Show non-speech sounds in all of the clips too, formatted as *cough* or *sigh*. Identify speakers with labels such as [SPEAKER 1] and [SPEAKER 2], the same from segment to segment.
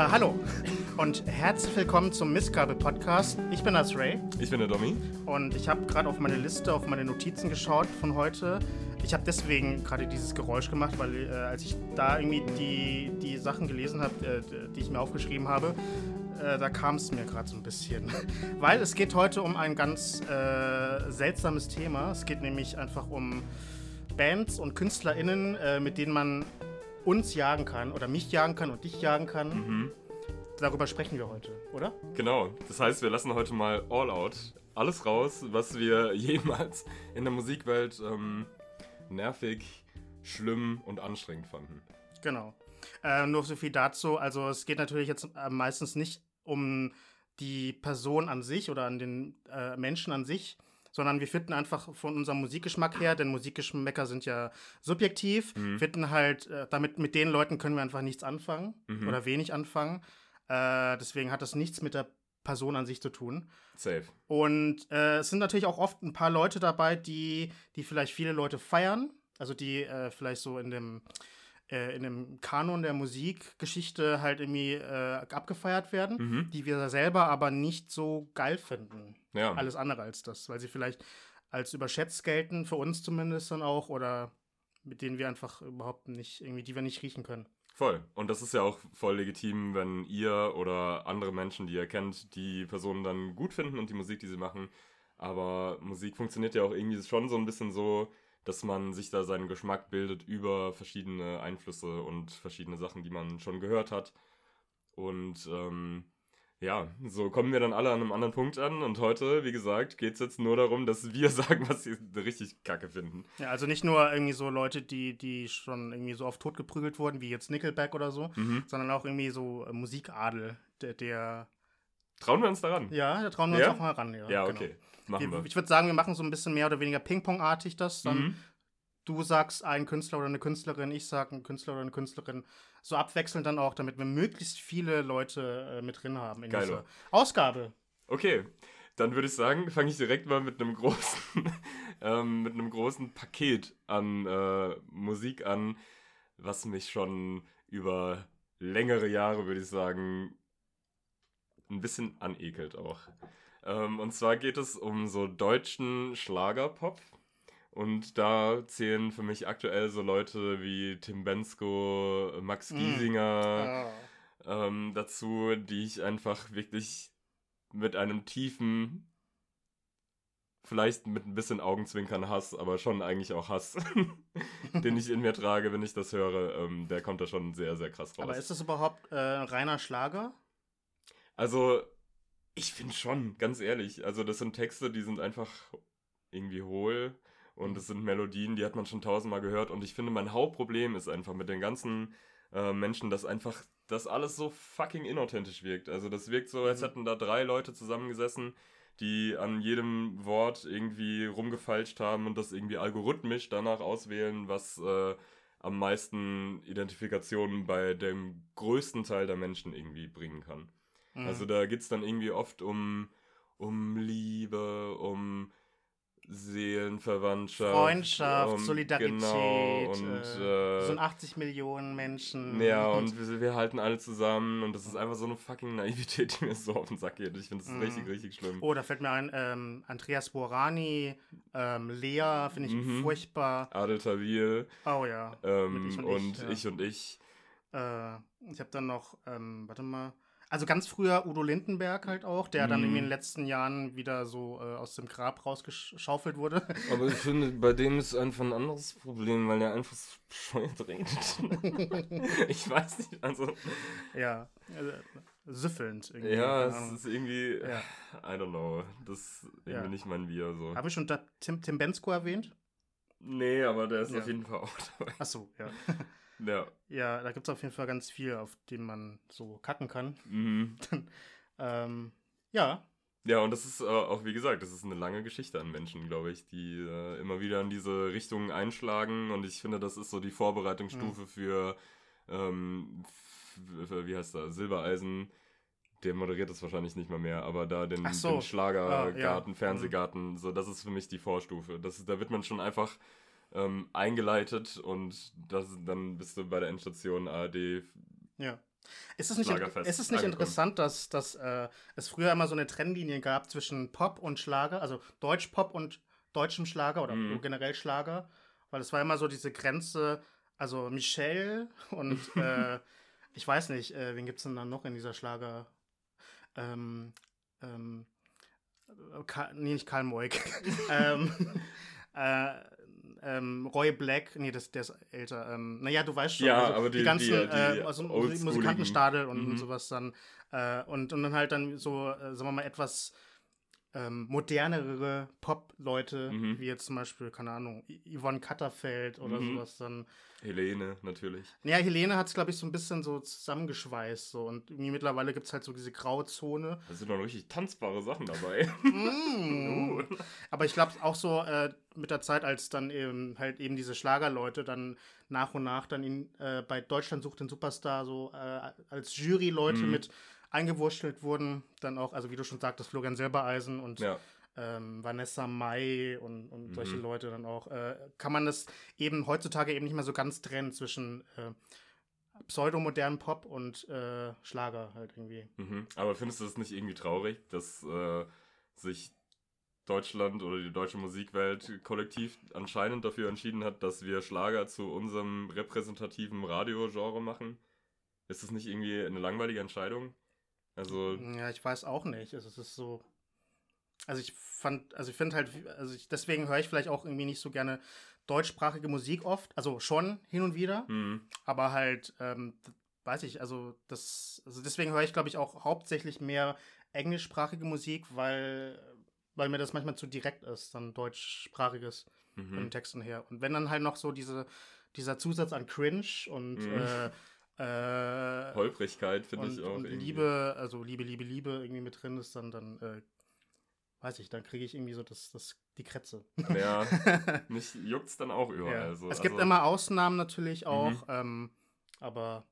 [SPEAKER 1] Ah, hallo und herzlich willkommen zum Missgabe-Podcast. Ich bin das Ray.
[SPEAKER 2] Ich bin der Domi.
[SPEAKER 1] Und ich habe gerade auf meine Liste, auf meine Notizen geschaut von heute. Ich habe deswegen gerade dieses Geräusch gemacht, weil äh, als ich da irgendwie die, die Sachen gelesen habe, äh, die ich mir aufgeschrieben habe, äh, da kam es mir gerade so ein bisschen. *laughs* weil es geht heute um ein ganz äh, seltsames Thema. Es geht nämlich einfach um Bands und KünstlerInnen, äh, mit denen man uns jagen kann oder mich jagen kann und dich jagen kann.
[SPEAKER 2] Mhm.
[SPEAKER 1] Darüber sprechen wir heute, oder?
[SPEAKER 2] Genau. Das heißt, wir lassen heute mal all out alles raus, was wir *laughs* jemals in der Musikwelt ähm, nervig, schlimm und anstrengend fanden.
[SPEAKER 1] Genau. Äh, nur so viel dazu. Also es geht natürlich jetzt äh, meistens nicht um die Person an sich oder an den äh, Menschen an sich, sondern wir finden einfach von unserem Musikgeschmack her, denn Musikgeschmäcker sind ja subjektiv,
[SPEAKER 2] Mhm.
[SPEAKER 1] finden halt, äh, damit mit den Leuten können wir einfach nichts anfangen
[SPEAKER 2] Mhm.
[SPEAKER 1] oder wenig anfangen. Äh, deswegen hat das nichts mit der Person an sich zu tun.
[SPEAKER 2] Safe.
[SPEAKER 1] Und äh, es sind natürlich auch oft ein paar Leute dabei, die, die vielleicht viele Leute feiern, also die äh, vielleicht so in dem, äh, in dem Kanon der Musikgeschichte halt irgendwie äh, abgefeiert werden,
[SPEAKER 2] Mhm.
[SPEAKER 1] die wir selber aber nicht so geil finden.
[SPEAKER 2] Ja.
[SPEAKER 1] Alles andere als das, weil sie vielleicht als überschätzt gelten, für uns zumindest dann auch, oder mit denen wir einfach überhaupt nicht, irgendwie, die wir nicht riechen können.
[SPEAKER 2] Voll. Und das ist ja auch voll legitim, wenn ihr oder andere Menschen, die ihr kennt, die Personen dann gut finden und die Musik, die sie machen. Aber Musik funktioniert ja auch irgendwie schon so ein bisschen so, dass man sich da seinen Geschmack bildet über verschiedene Einflüsse und verschiedene Sachen, die man schon gehört hat. Und ähm, ja, so kommen wir dann alle an einem anderen Punkt an. Und heute, wie gesagt, geht es jetzt nur darum, dass wir *laughs* sagen, was sie richtig kacke finden.
[SPEAKER 1] Ja, also nicht nur irgendwie so Leute, die, die schon irgendwie so oft totgeprügelt wurden, wie jetzt Nickelback oder so,
[SPEAKER 2] Mhm.
[SPEAKER 1] sondern auch irgendwie so äh, Musikadel, der, der
[SPEAKER 2] Trauen wir uns daran?
[SPEAKER 1] ja, da trauen wir
[SPEAKER 2] Ja?
[SPEAKER 1] uns auch mal ran. Ja,
[SPEAKER 2] Ja,
[SPEAKER 1] genau.
[SPEAKER 2] Machen
[SPEAKER 1] Wir, ich würde sagen, wir machen so ein bisschen mehr oder weniger Ping-Pong-artig das. Dann
[SPEAKER 2] Mhm.
[SPEAKER 1] du sagst einen Künstler oder eine Künstlerin, ich sage einen Künstler oder eine Künstlerin. So abwechselnd dann auch, damit wir möglichst viele Leute äh, mit drin haben in
[SPEAKER 2] Geilo.
[SPEAKER 1] dieser Ausgabe.
[SPEAKER 2] Okay, dann würde ich sagen, fange ich direkt mal mit einem großen, *laughs* ähm, mit einem großen Paket an äh, Musik an, was mich schon über längere Jahre, würde ich sagen, ein bisschen anekelt auch. Ähm, und zwar geht es um so deutschen Schlagerpop. Und da zählen für mich aktuell so Leute wie Tim Bensko, Max
[SPEAKER 1] Mm.
[SPEAKER 2] Giesinger,
[SPEAKER 1] Ah.
[SPEAKER 2] ähm, dazu, die ich einfach wirklich mit einem tiefen, vielleicht mit ein bisschen Augenzwinkern Hass, aber schon eigentlich auch Hass, *laughs* den ich in mir trage, wenn ich das höre, ähm, der kommt da schon sehr, sehr krass raus.
[SPEAKER 1] Aber ist das überhaupt äh, reiner Schlager?
[SPEAKER 2] also, ich finde schon, ganz ehrlich, also das sind Texte, die sind einfach irgendwie hohl und es sind Melodien, die hat man schon tausendmal gehört und ich finde, mein Hauptproblem ist einfach mit den ganzen äh, Menschen, dass einfach das alles so fucking inauthentisch wirkt. Also das wirkt so, als
[SPEAKER 1] Mhm.
[SPEAKER 2] hätten da drei Leute zusammengesessen, die an jedem Wort irgendwie rumgefalscht haben und das irgendwie algorithmisch danach auswählen, was äh, am meisten Identifikationen bei dem größten Teil der Menschen irgendwie bringen kann.
[SPEAKER 1] Mhm.
[SPEAKER 2] Also da geht es dann irgendwie oft um, um Liebe, um Seelenverwandtschaft.
[SPEAKER 1] Freundschaft,
[SPEAKER 2] um,
[SPEAKER 1] Solidarität.
[SPEAKER 2] Genau, und
[SPEAKER 1] äh,
[SPEAKER 2] äh,
[SPEAKER 1] so ein 80 Millionen Menschen.
[SPEAKER 2] ja, und wir, wir halten alle zusammen und das ist einfach so eine fucking Naivität, die mir so auf den Sack geht. Ich finde das
[SPEAKER 1] Mhm.
[SPEAKER 2] richtig, richtig schlimm.
[SPEAKER 1] Oh, da fällt mir ein, ähm, Andreas Borani, ähm, Lea, finde ich
[SPEAKER 2] Mhm.
[SPEAKER 1] furchtbar.
[SPEAKER 2] Adel Tawil
[SPEAKER 1] Oh ja.
[SPEAKER 2] ähm,
[SPEAKER 1] Ich und
[SPEAKER 2] und,
[SPEAKER 1] Ich, ja.
[SPEAKER 2] ich und ich.
[SPEAKER 1] Äh, ich habe dann noch, ähm, warte mal. Also ganz früher Udo Lindenberg halt auch, der dann
[SPEAKER 2] Mhm.
[SPEAKER 1] irgendwie in den letzten Jahren wieder so äh, aus dem Grab rausgeschaufelt wurde. *laughs*
[SPEAKER 2] Aber ich finde, bei dem ist einfach ein anderes Problem, weil er einfach so bescheuert redet. *laughs* ich weiß nicht, also.
[SPEAKER 1] ja. Äh, süffelnd irgendwie.
[SPEAKER 2] Ja, es ist irgendwie.
[SPEAKER 1] Ja.
[SPEAKER 2] I don't know. Das ist irgendwie
[SPEAKER 1] Ja.
[SPEAKER 2] nicht mein Bier so.
[SPEAKER 1] Habe ich schon da Tim, Tim Bensko erwähnt?
[SPEAKER 2] Nee, aber der ist
[SPEAKER 1] Ja.
[SPEAKER 2] auf jeden Fall auch dabei.
[SPEAKER 1] Achso, ja. *laughs*
[SPEAKER 2] Ja.
[SPEAKER 1] ja, da gibt es auf jeden Fall ganz viel, auf dem man so kacken kann.
[SPEAKER 2] Mhm. *laughs*
[SPEAKER 1] Ähm, ja,
[SPEAKER 2] Ja, und das ist äh, auch, wie gesagt, das ist eine lange Geschichte an Menschen, glaube ich, die äh, immer wieder in diese Richtungen einschlagen. Und ich finde, das ist so die Vorbereitungsstufe für, ähm, f- f- wie heißt er, Silbereisen. Der moderiert das wahrscheinlich nicht mal mehr, aber da den,
[SPEAKER 1] so.
[SPEAKER 2] den Schlagergarten,
[SPEAKER 1] Ah, ja.
[SPEAKER 2] Fernsehgarten, so, das ist für mich die Vorstufe. Das, da wird man schon einfach ähm, eingeleitet und das, dann bist du bei der Endstation ARD
[SPEAKER 1] ja. Ist es nicht, ist es nicht interessant, dass, dass äh, es früher immer so eine Trennlinie gab zwischen Pop und Schlager, also Deutschpop und deutschem Schlager oder
[SPEAKER 2] Mhm.
[SPEAKER 1] generell Schlager? Weil es war immer so diese Grenze, also Michelle und *laughs* äh, ich weiß nicht, äh, wen gibt es denn dann noch in dieser Schlager? Ähm, ähm, äh, Ka nee, nicht Karl Moik. *laughs* ähm, äh, ähm, Roy Black, nee, das, der ist älter. Ähm, naja, du weißt schon,
[SPEAKER 2] Ja,
[SPEAKER 1] also
[SPEAKER 2] aber
[SPEAKER 1] die,
[SPEAKER 2] die-
[SPEAKER 1] ganzen
[SPEAKER 2] die- die
[SPEAKER 1] äh, also. Musikantenstadel und, und
[SPEAKER 2] Mhm.
[SPEAKER 1] sowas dann. Äh, und, und dann halt dann so, äh, sagen wir mal, etwas ähm, modernere Pop-Leute,
[SPEAKER 2] Mhm.
[SPEAKER 1] wie jetzt zum Beispiel, keine Ahnung, Yvonne Katterfeld oder
[SPEAKER 2] Mhm.
[SPEAKER 1] sowas dann.
[SPEAKER 2] Helene, natürlich.
[SPEAKER 1] Ja, Helene hat es, glaube ich, so ein bisschen so zusammengeschweißt. So. Und irgendwie mittlerweile gibt es halt so diese Grauzone.
[SPEAKER 2] Da sind noch richtig tanzbare Sachen dabei.
[SPEAKER 1] Mm. *laughs*
[SPEAKER 2] Uh.
[SPEAKER 1] Aber ich glaube auch so äh, mit der Zeit, als dann eben halt eben diese Schlagerleute dann nach und nach dann in, äh, bei Deutschland sucht den Superstar so äh, als Juryleute
[SPEAKER 2] Mhm.
[SPEAKER 1] mit eingewurschtelt wurden, dann auch, also wie du schon sagtest, Florian Silbereisen und
[SPEAKER 2] Ja.
[SPEAKER 1] ähm, Vanessa Mai und, und solche
[SPEAKER 2] Mhm.
[SPEAKER 1] Leute dann auch, äh, kann man das eben heutzutage eben nicht mehr so ganz trennen zwischen äh, pseudomodernen Pop und äh, Schlager halt irgendwie.
[SPEAKER 2] Mhm. Aber findest du das nicht irgendwie traurig, dass äh, sich Deutschland oder die deutsche Musikwelt kollektiv anscheinend dafür entschieden hat, dass wir Schlager zu unserem repräsentativen Radiogenre machen? Ist das nicht irgendwie eine langweilige Entscheidung? Also,
[SPEAKER 1] Ja, ich weiß auch nicht. Also, es ist so. Also ich fand, also ich finde halt, also ich, deswegen höre ich vielleicht auch irgendwie nicht so gerne deutschsprachige Musik oft. Also schon hin und wieder,
[SPEAKER 2] hm,
[SPEAKER 1] aber halt, ähm, weiß ich, also das, also deswegen höre ich, glaube ich, auch hauptsächlich mehr englischsprachige Musik, weil, weil mir das manchmal zu direkt ist, dann deutschsprachiges von den
[SPEAKER 2] mhm.
[SPEAKER 1] Texten her. Und wenn dann halt noch so diese, dieser Zusatz an Cringe und
[SPEAKER 2] Mhm.
[SPEAKER 1] äh, äh,
[SPEAKER 2] Holprigkeit finde ich auch
[SPEAKER 1] und
[SPEAKER 2] irgendwie.
[SPEAKER 1] Liebe, also Liebe, Liebe, Liebe irgendwie mit drin ist, dann, dann äh, weiß ich, dann kriege ich irgendwie so das, das, die Krätze.
[SPEAKER 2] Ja, *laughs* mich juckt's dann auch überall.
[SPEAKER 1] Ja.
[SPEAKER 2] So.
[SPEAKER 1] es gibt
[SPEAKER 2] also,
[SPEAKER 1] immer Ausnahmen natürlich auch,
[SPEAKER 2] Mhm.
[SPEAKER 1] ähm, aber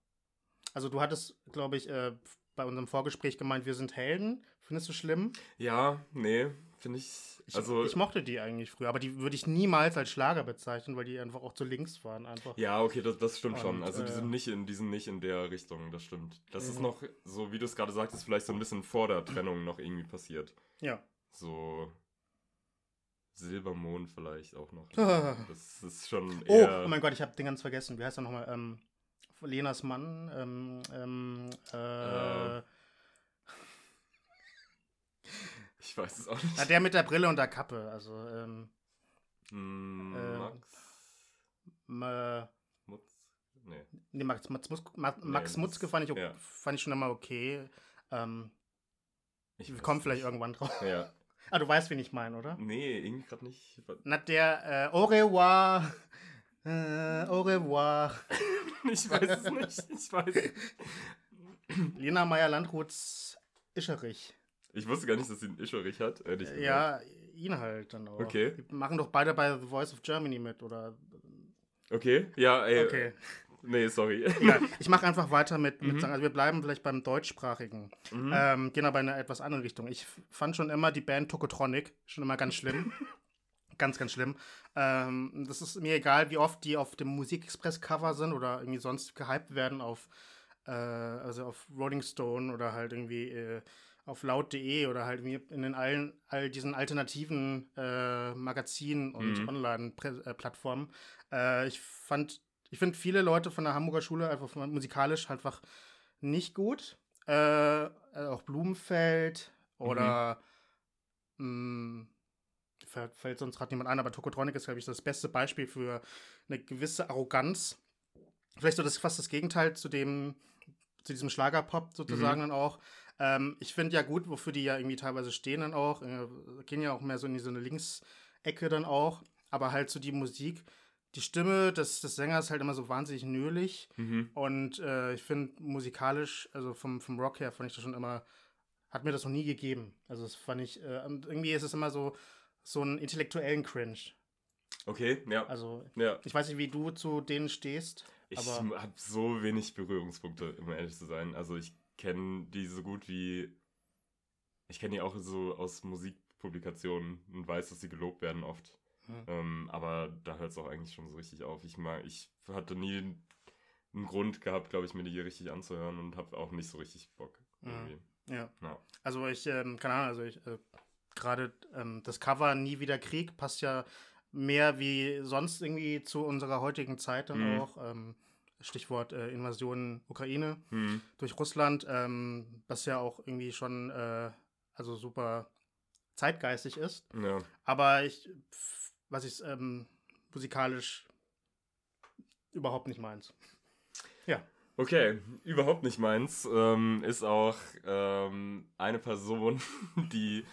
[SPEAKER 1] also du hattest, glaube ich, äh, bei unserem Vorgespräch gemeint, wir sind Helden. Findest du schlimm?
[SPEAKER 2] Ja, nee, finde ich.
[SPEAKER 1] Ich,
[SPEAKER 2] Also,
[SPEAKER 1] ich mochte die eigentlich früher, aber die würde ich niemals als Schlager bezeichnen, weil die einfach auch zu links waren. Einfach.
[SPEAKER 2] Ja, okay, das, das stimmt schon.
[SPEAKER 1] Und,
[SPEAKER 2] Also die
[SPEAKER 1] äh,
[SPEAKER 2] sind nicht in, die sind nicht in der Richtung, das stimmt. Das ist
[SPEAKER 1] Mhm.
[SPEAKER 2] noch, so wie du es gerade sagtest, vielleicht so ein bisschen vor der Trennung noch irgendwie passiert.
[SPEAKER 1] Ja.
[SPEAKER 2] So Silbermond vielleicht auch noch. *laughs* Das ist schon
[SPEAKER 1] Oh,
[SPEAKER 2] eher.
[SPEAKER 1] oh mein Gott, ich habe den ganz vergessen. Wie heißt er nochmal? Ähm, Lenas Mann. Ähm, ähm, äh,
[SPEAKER 2] Äh. ich weiß es auch nicht.
[SPEAKER 1] na, der mit der Brille und der Kappe. Also, ähm,
[SPEAKER 2] Hm,
[SPEAKER 1] äh,
[SPEAKER 2] Max
[SPEAKER 1] m- äh,
[SPEAKER 2] Mutz? Nee.
[SPEAKER 1] nee, Max, Max, Mus- Ma-
[SPEAKER 2] Nee,
[SPEAKER 1] Max
[SPEAKER 2] das-
[SPEAKER 1] Mutzke fand ich,
[SPEAKER 2] ja.
[SPEAKER 1] fand ich schon immer okay. Ähm,
[SPEAKER 2] Ich
[SPEAKER 1] wir kommen vielleicht
[SPEAKER 2] nicht.
[SPEAKER 1] irgendwann drauf.
[SPEAKER 2] Ja. *laughs*
[SPEAKER 1] Ah, du weißt, wen ich meine, oder?
[SPEAKER 2] Nee, irgendwie gerade nicht.
[SPEAKER 1] Na, der äh, Au revoir. Äh, au revoir. *laughs*
[SPEAKER 2] Ich weiß es nicht. Ich weiß *laughs* es
[SPEAKER 1] Lena Meyer-Landruths Ischerich.
[SPEAKER 2] Ich wusste gar nicht, dass sie einen Ischerich hat. ehrlich gesagt.
[SPEAKER 1] Ja, ihn halt dann auch.
[SPEAKER 2] Okay.
[SPEAKER 1] Die machen doch beide bei The Voice of Germany mit, oder?
[SPEAKER 2] Okay, ja, ey.
[SPEAKER 1] Okay.
[SPEAKER 2] Nee, sorry.
[SPEAKER 1] Egal. Ich mache einfach weiter mit, mit
[SPEAKER 2] Mhm.
[SPEAKER 1] sagen, also wir bleiben vielleicht beim deutschsprachigen.
[SPEAKER 2] Mhm.
[SPEAKER 1] Ähm, gehen aber in eine etwas andere Richtung. Ich fand schon immer die Band Tokotronic schon immer ganz schlimm. *laughs* ganz, ganz schlimm. Ähm, das ist mir egal, wie oft die auf dem Musikexpress-Cover sind oder irgendwie sonst gehypt werden auf, äh, also auf Rolling Stone oder halt irgendwie äh, auf laut.de oder halt in den allen, all diesen alternativen äh, Magazinen und
[SPEAKER 2] Mhm.
[SPEAKER 1] Online-Plattformen. Äh, ich fand, ich finde viele Leute von der Hamburger Schule einfach musikalisch einfach nicht gut. Äh, auch Blumenfeld oder mh, fällt, fällt sonst gerade niemand ein, aber Tokotronic ist, glaube ich, das beste Beispiel für eine gewisse Arroganz. Vielleicht so das fast das Gegenteil zu dem, zu diesem Schlagerpop sozusagen dann auch. Ähm, ich finde ja gut, wofür die ja irgendwie teilweise stehen dann auch, äh, gehen ja auch mehr so in so eine Linksecke dann auch, aber halt so die Musik, die Stimme des, des Sängers ist halt immer so wahnsinnig nölig.
[SPEAKER 2] Mhm.
[SPEAKER 1] Und äh, ich finde musikalisch, also vom, vom Rock her, fand ich das schon immer, hat mir das noch nie gegeben. Also das fand ich, äh, irgendwie ist es immer so, so einen intellektuellen Cringe.
[SPEAKER 2] Okay, ja.
[SPEAKER 1] Also
[SPEAKER 2] ja.
[SPEAKER 1] ich weiß nicht, wie du zu denen stehst,
[SPEAKER 2] Ich habe so wenig Berührungspunkte, um ehrlich zu sein. Also ich kenne die so gut wie. Ich kenne die auch so aus Musikpublikationen und weiß, dass sie gelobt werden oft.
[SPEAKER 1] Hm.
[SPEAKER 2] Ähm, aber da hört es auch eigentlich schon so richtig auf. Ich mag, ich hatte nie einen Grund gehabt, glaube ich, mir die richtig anzuhören und habe auch nicht so richtig Bock.
[SPEAKER 1] Mhm. Ja.
[SPEAKER 2] Ja.
[SPEAKER 1] Also ich, ähm, keine Ahnung, also ich, äh, gerade ähm, das Cover Nie wieder Krieg passt ja mehr wie sonst irgendwie zu unserer heutigen Zeit dann
[SPEAKER 2] Mhm.
[SPEAKER 1] auch. Ähm, Stichwort äh, Invasion Ukraine
[SPEAKER 2] Hm.
[SPEAKER 1] durch Russland, ähm, was ja auch irgendwie schon äh, also super zeitgeistig ist.
[SPEAKER 2] Ja.
[SPEAKER 1] Aber ich, was ich ähm, musikalisch überhaupt nicht meins. Ja.
[SPEAKER 2] Okay, überhaupt nicht meins. Ähm, ist auch ähm, eine Person, *laughs* die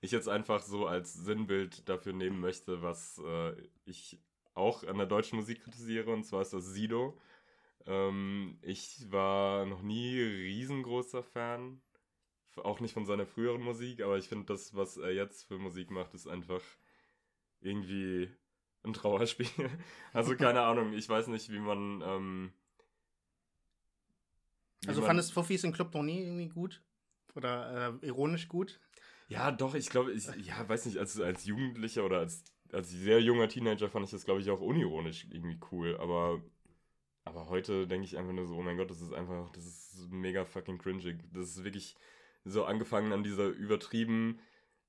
[SPEAKER 2] ich jetzt einfach so als Sinnbild dafür nehmen möchte, was äh, ich auch an der deutschen Musik kritisiere, und zwar ist das Sido. Ähm, ich war noch nie riesengroßer Fan, auch nicht von seiner früheren Musik, aber ich finde das, was er jetzt für Musik macht, ist einfach irgendwie ein Trauerspiel. *laughs* Also *laughs* keine Ahnung, ich weiß nicht, wie man... Ähm, wie
[SPEAKER 1] Also
[SPEAKER 2] man-
[SPEAKER 1] fandest Fuffis in Club noch nie irgendwie gut? Oder äh, ironisch gut?
[SPEAKER 2] Ja, doch, ich glaube, ich, ja, weiß nicht, als, als Jugendlicher oder als, als sehr junger Teenager fand ich das, glaube ich, auch unironisch irgendwie cool, aber, aber heute denke ich einfach nur so, oh mein Gott, das ist einfach, das ist mega fucking cringig. Das ist wirklich so angefangen an dieser übertrieben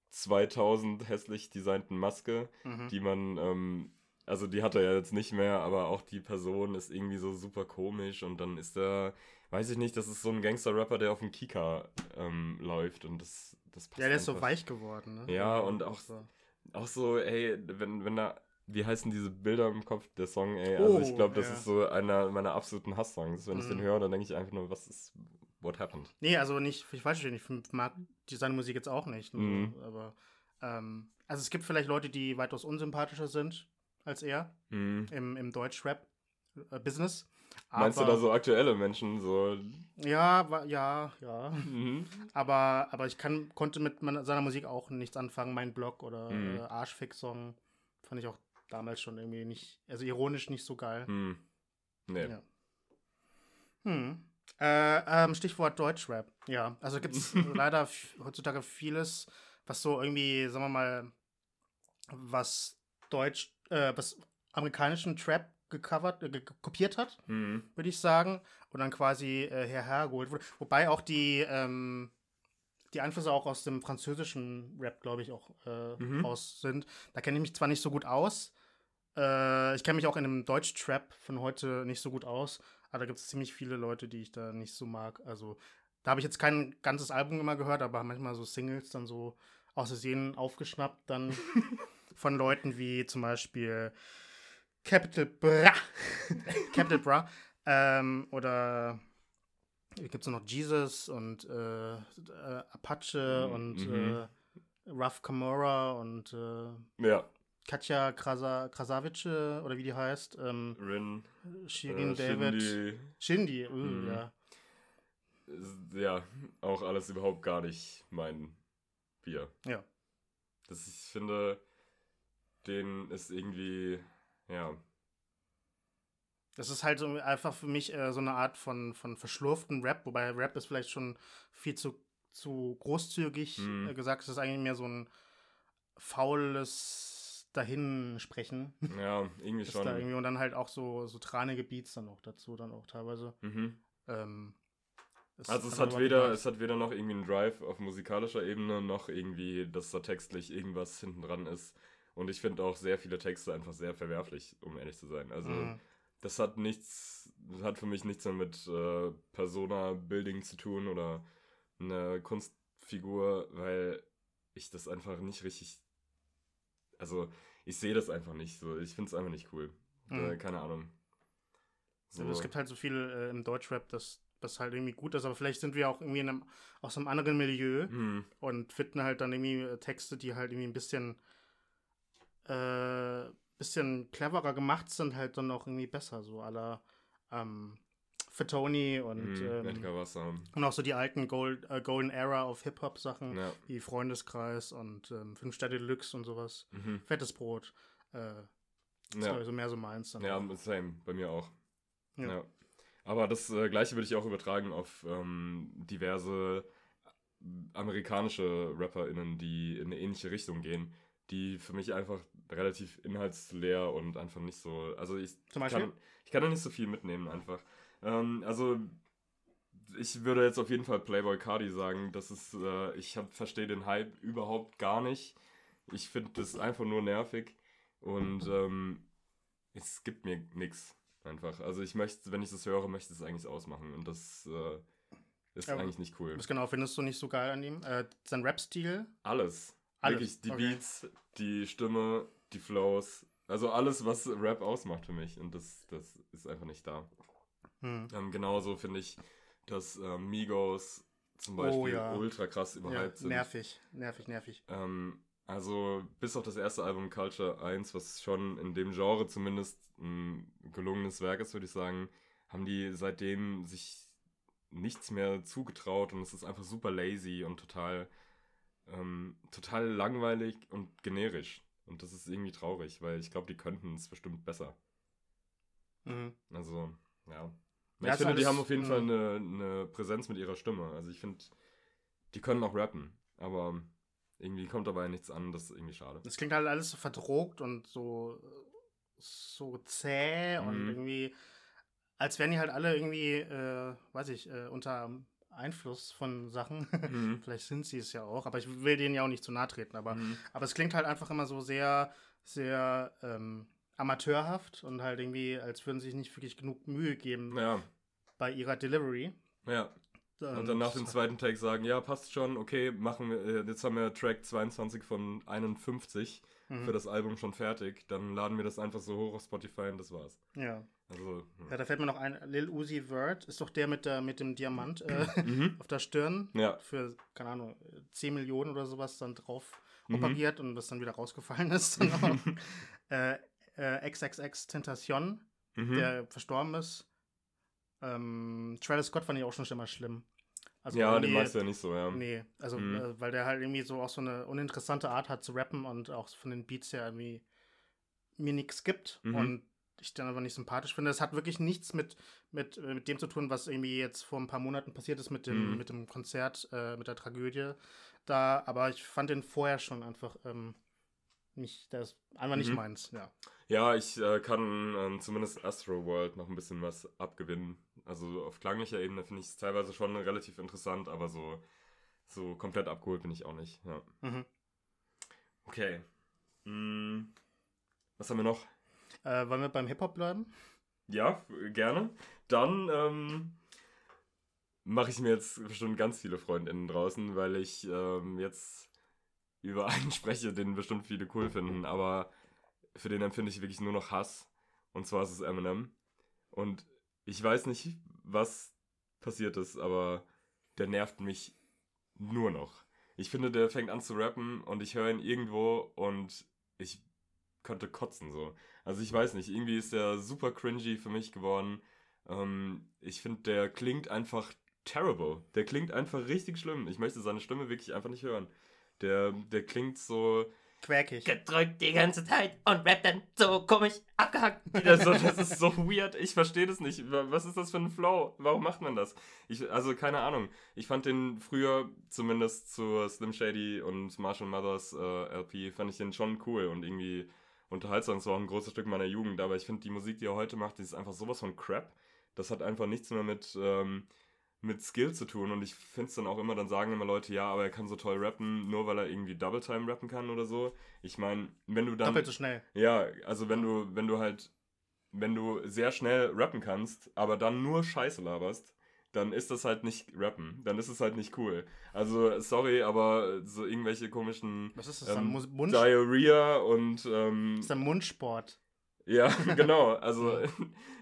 [SPEAKER 2] 2000 hässlich designten Maske,
[SPEAKER 1] Mhm.
[SPEAKER 2] die man, ähm, also die hat er ja jetzt nicht mehr, aber auch die Person ist irgendwie so super komisch und dann ist er, weiß ich nicht, das ist so ein Gangster-Rapper, der auf dem Kika ähm, läuft und das, das passt
[SPEAKER 1] Ja, der ist so
[SPEAKER 2] einfach.
[SPEAKER 1] weich geworden, ne?
[SPEAKER 2] Ja, und auch-
[SPEAKER 1] so.
[SPEAKER 2] Auch so, ey, wenn, wenn da, wie heißen diese Bilder im Kopf, der Song, ey, also ich
[SPEAKER 1] Oh,
[SPEAKER 2] glaube, das
[SPEAKER 1] ja.
[SPEAKER 2] ist so einer meiner absoluten Hasssongs. Wenn ich den
[SPEAKER 1] Mhm.
[SPEAKER 2] höre, dann denke ich einfach nur, was ist, what happened?
[SPEAKER 1] Nee, also nicht, ich falsch verstehen, ich mag seine Musik jetzt auch nicht.
[SPEAKER 2] Mhm.
[SPEAKER 1] Aber, ähm, also es gibt vielleicht Leute, die weitaus unsympathischer sind als er
[SPEAKER 2] Hm.
[SPEAKER 1] im, im Deutsch-Rap-Business.
[SPEAKER 2] Meinst du da so aktuelle Menschen, so,
[SPEAKER 1] Ja, wa- ja, ja.
[SPEAKER 2] mhm.
[SPEAKER 1] Aber, aber ich kann, konnte mit meiner, seiner Musik auch nichts anfangen. Mein Blog oder
[SPEAKER 2] Mhm.
[SPEAKER 1] äh, Arschfix-Song fand ich auch damals schon irgendwie nicht, also ironisch nicht so geil.
[SPEAKER 2] hm. Nee.
[SPEAKER 1] Ja. Hm. Äh, ähm, Stichwort Deutschrap. Ja, also gibt es *laughs* leider heutzutage vieles, was so irgendwie, sagen wir mal, was Deutsch, äh, was amerikanischen Trap gecovert, äh, kopiert hat,
[SPEAKER 2] Hm.
[SPEAKER 1] würde ich sagen, und dann quasi äh, hergeholt wurde. Wobei auch die, ähm, die Einflüsse auch aus dem französischen Rap, glaube ich, auch äh,
[SPEAKER 2] Mhm.
[SPEAKER 1] raus sind. Da kenne ich mich zwar nicht so gut aus. Äh, ich kenne mich auch in dem Deutsch-Trap von heute nicht so gut aus. Aber da gibt es ziemlich viele Leute, die ich da nicht so mag. Also, da habe ich jetzt kein ganzes Album immer gehört, aber manchmal so Singles dann so aus Versehen aufgeschnappt, dann *laughs* von Leuten wie zum Beispiel Capital Bra. *laughs* Capital Bra. Ähm, oder gibt es noch Jesus und äh, äh, Apache
[SPEAKER 2] Mhm.
[SPEAKER 1] und
[SPEAKER 2] Mhm.
[SPEAKER 1] äh, Ruff Camora und äh,
[SPEAKER 2] Ja,
[SPEAKER 1] Katja Krasa Krasavice oder wie die heißt. Ähm,
[SPEAKER 2] Rin,
[SPEAKER 1] Shirin
[SPEAKER 2] äh,
[SPEAKER 1] David.
[SPEAKER 2] Shindy,
[SPEAKER 1] Shindy, uh,
[SPEAKER 2] Mhm.
[SPEAKER 1] ja.
[SPEAKER 2] ja, auch alles überhaupt gar nicht mein Bier.
[SPEAKER 1] Ja.
[SPEAKER 2] Das, ich finde, den ist irgendwie, ja,
[SPEAKER 1] Das ist halt so einfach für mich äh, so eine Art von, von verschlurften Rap, wobei Rap ist vielleicht schon viel zu, zu großzügig
[SPEAKER 2] Mhm.
[SPEAKER 1] äh, gesagt. Es ist eigentlich mehr so ein faules Dahinsprechen.
[SPEAKER 2] ja, irgendwie
[SPEAKER 1] Ist
[SPEAKER 2] schon.
[SPEAKER 1] da irgendwie, und dann halt auch so, so Beats dann auch dazu, dann auch teilweise.
[SPEAKER 2] Mhm.
[SPEAKER 1] Ähm,
[SPEAKER 2] Also es hat weder, es hat weder noch irgendwie einen Drive auf musikalischer Ebene, noch irgendwie, dass da textlich irgendwas hinten dran ist. Und ich finde auch sehr viele Texte einfach sehr verwerflich, um ehrlich zu sein. Also
[SPEAKER 1] Mhm.
[SPEAKER 2] das hat nichts, das hat für mich nichts mehr mit äh, Persona-Building zu tun oder eine Kunstfigur, weil ich das einfach nicht richtig, also ich sehe das einfach nicht so. Ich finde es einfach nicht cool.
[SPEAKER 1] Mhm.
[SPEAKER 2] Äh, keine Ahnung. So.
[SPEAKER 1] Es gibt halt so viel äh, im Deutschrap, das, das halt irgendwie gut ist, aber vielleicht sind wir auch irgendwie in einem, aus einem anderen Milieu
[SPEAKER 2] Hm,
[SPEAKER 1] und finden halt dann irgendwie äh, Texte, die halt irgendwie ein bisschen, äh, bisschen cleverer gemacht sind, halt dann auch irgendwie besser, so aller ähm, Fatoni und,
[SPEAKER 2] hm,
[SPEAKER 1] ähm,
[SPEAKER 2] Edgar Wasser.
[SPEAKER 1] und auch so die alten Gold, äh, Golden Era of Hip-Hop-Sachen,
[SPEAKER 2] Ja.
[SPEAKER 1] wie Freundeskreis und ähm, Fünf Sterne Deluxe und sowas.
[SPEAKER 2] Mhm.
[SPEAKER 1] Fettes Brot. Äh, das
[SPEAKER 2] Ja.
[SPEAKER 1] ich, so mehr so meins. Dann
[SPEAKER 2] Ja,
[SPEAKER 1] auch.
[SPEAKER 2] same, bei mir auch.
[SPEAKER 1] Ja.
[SPEAKER 2] Ja. Aber das äh, gleiche würde ich auch übertragen auf ähm, diverse amerikanische RapperInnen, die in eine ähnliche Richtung gehen, die für mich einfach relativ inhaltsleer und einfach nicht so. Also ich
[SPEAKER 1] Zum Beispiel?
[SPEAKER 2] kann, ich kann da nicht so viel mitnehmen einfach. Ähm, also, ich würde jetzt auf jeden Fall Playboy Cardi sagen. Das ist, äh, ich verstehe den Hype überhaupt gar nicht. Ich finde das einfach nur nervig. Und ähm, es gibt mir nichts einfach. Also ich möchte, wenn ich das höre, möchte ich es eigentlich ausmachen. Und das äh, ist ja, eigentlich nicht cool.
[SPEAKER 1] Was genau findest du nicht so geil an ihm? Äh, sein Rap-Stil?
[SPEAKER 2] Alles. Alles. Wirklich, die okay. Beats, die Stimme, die Flows. Also alles, was Rap ausmacht für mich. Und das, das ist einfach nicht da. Hm. Ähm, genauso finde ich, dass äh, Migos zum oh Beispiel oh, ja. ultra krass überhyped ja, sind.
[SPEAKER 1] Nervig, nervig, nervig.
[SPEAKER 2] Ähm, also bis auf das erste Album Culture 1, was schon in dem Genre zumindest ein gelungenes Werk ist, würde ich sagen, haben die seitdem sich nichts mehr zugetraut und es ist einfach super lazy und total, ähm, total langweilig und generisch. Und das ist irgendwie traurig, weil ich glaube, die könnten es bestimmt besser. Mhm. Also, ja. ja ich finde, die haben auf jeden Fall mhm. eine, eine Präsenz mit ihrer Stimme. Also ich finde, die können auch rappen, aber irgendwie kommt dabei nichts an, das ist irgendwie schade.
[SPEAKER 1] Das klingt halt alles so verdrogt und so, so zäh mhm. und irgendwie, als wären die halt alle irgendwie, äh, weiß ich, äh, unter Einfluss von Sachen. Mhm. *laughs* Vielleicht sind sie es ja auch, aber ich will denen ja auch nicht zu nahe treten. Aber, mhm. aber es klingt halt einfach immer so sehr, sehr ähm, amateurhaft und halt irgendwie, als würden sie sich nicht wirklich genug Mühe geben
[SPEAKER 2] ja.
[SPEAKER 1] bei ihrer Delivery.
[SPEAKER 2] Ja. Und dann nach dem zweiten Take sagen, ja, passt schon, okay, machen wir, äh, jetzt haben wir Track 22 von 51 mhm. für das Album schon fertig, dann laden wir das einfach so hoch auf Spotify und das war's.
[SPEAKER 1] Ja. Also, ja. ja da fällt mir noch ein, Lil Uzi Vert ist doch der mit, der, mit dem Diamant äh, *laughs* mhm. auf der Stirn.
[SPEAKER 2] Ja.
[SPEAKER 1] Für, keine Ahnung, 10 Millionen oder sowas dann drauf mhm. operiert und das dann wieder rausgefallen ist. *laughs* äh, äh, XXX Tentation, mhm. der verstorben ist. Ähm, Travis Scott fand ich auch schon immer schlimm.
[SPEAKER 2] Also ja, den magst du ja nicht so, ja.
[SPEAKER 1] Nee, also mhm. äh, weil der halt irgendwie so auch so eine uninteressante Art hat zu rappen und auch von den Beats her irgendwie mir nichts gibt mhm. und ich dann aber nicht sympathisch finde. Das hat wirklich nichts mit, mit, äh, mit dem zu tun, was irgendwie jetzt vor ein paar Monaten passiert ist mit dem, mhm. mit dem Konzert, äh, mit der Tragödie da, aber ich fand den vorher schon einfach ähm, nicht, der ist einfach nicht mhm. meins, ja.
[SPEAKER 2] Ja, ich äh, kann ähm, zumindest Astro World noch ein bisschen was abgewinnen. Also auf klanglicher Ebene finde ich es teilweise schon relativ interessant, aber so, so komplett abgeholt bin ich auch nicht. Ja. Mhm. Okay. Hm. Was haben wir noch?
[SPEAKER 1] Äh, wollen wir beim Hip-Hop bleiben?
[SPEAKER 2] Ja, gerne. Dann ähm, mache ich mir jetzt bestimmt ganz viele FreundInnen draußen, weil ich ähm, jetzt über *laughs* einen spreche, den bestimmt viele cool finden, aber für den empfinde ich wirklich nur noch Hass. Und zwar ist es Eminem. Und ich weiß nicht, was passiert ist, aber der nervt mich nur noch. Ich finde, der fängt an zu rappen und ich höre ihn irgendwo und ich könnte kotzen so. Also ich weiß nicht, irgendwie ist der super cringy für mich geworden. Ähm, ich finde, der klingt einfach terrible. Der klingt einfach richtig schlimm. Ich möchte seine Stimme wirklich einfach nicht hören. Der, der klingt so,
[SPEAKER 1] quäkig.
[SPEAKER 2] Gedrückt die ganze Zeit und rappt dann so komisch abgehackt. *laughs* Also, das ist so weird. Ich verstehe das nicht. Was ist das für ein Flow? Warum macht man das? Ich, also, keine Ahnung. Ich fand den früher, zumindest zur Slim Shady und Marshall Mothers äh, LP, fand ich den schon cool und irgendwie unterhaltsam. Das war auch ein großes Stück meiner Jugend. Aber ich finde, die Musik, die er heute macht, die ist einfach sowas von Crap. Das hat einfach nichts mehr mit. Ähm, mit Skill zu tun und ich finde es dann auch immer, dann sagen immer Leute, ja, aber er kann so toll rappen, nur weil er irgendwie Double Time rappen kann oder so. Ich meine, wenn du dann.
[SPEAKER 1] Doppelt so schnell.
[SPEAKER 2] Ja, also wenn du, wenn du halt, wenn du sehr schnell rappen kannst, aber dann nur Scheiße laberst, dann ist das halt nicht rappen. Dann ist es halt nicht cool. Also, sorry, aber so irgendwelche komischen.
[SPEAKER 1] Was ist das? Ähm,
[SPEAKER 2] Mund Diarrhea und. Ähm, *laughs* *laughs*
[SPEAKER 1] das ist ein Mundsport.
[SPEAKER 2] Ja, genau. Also,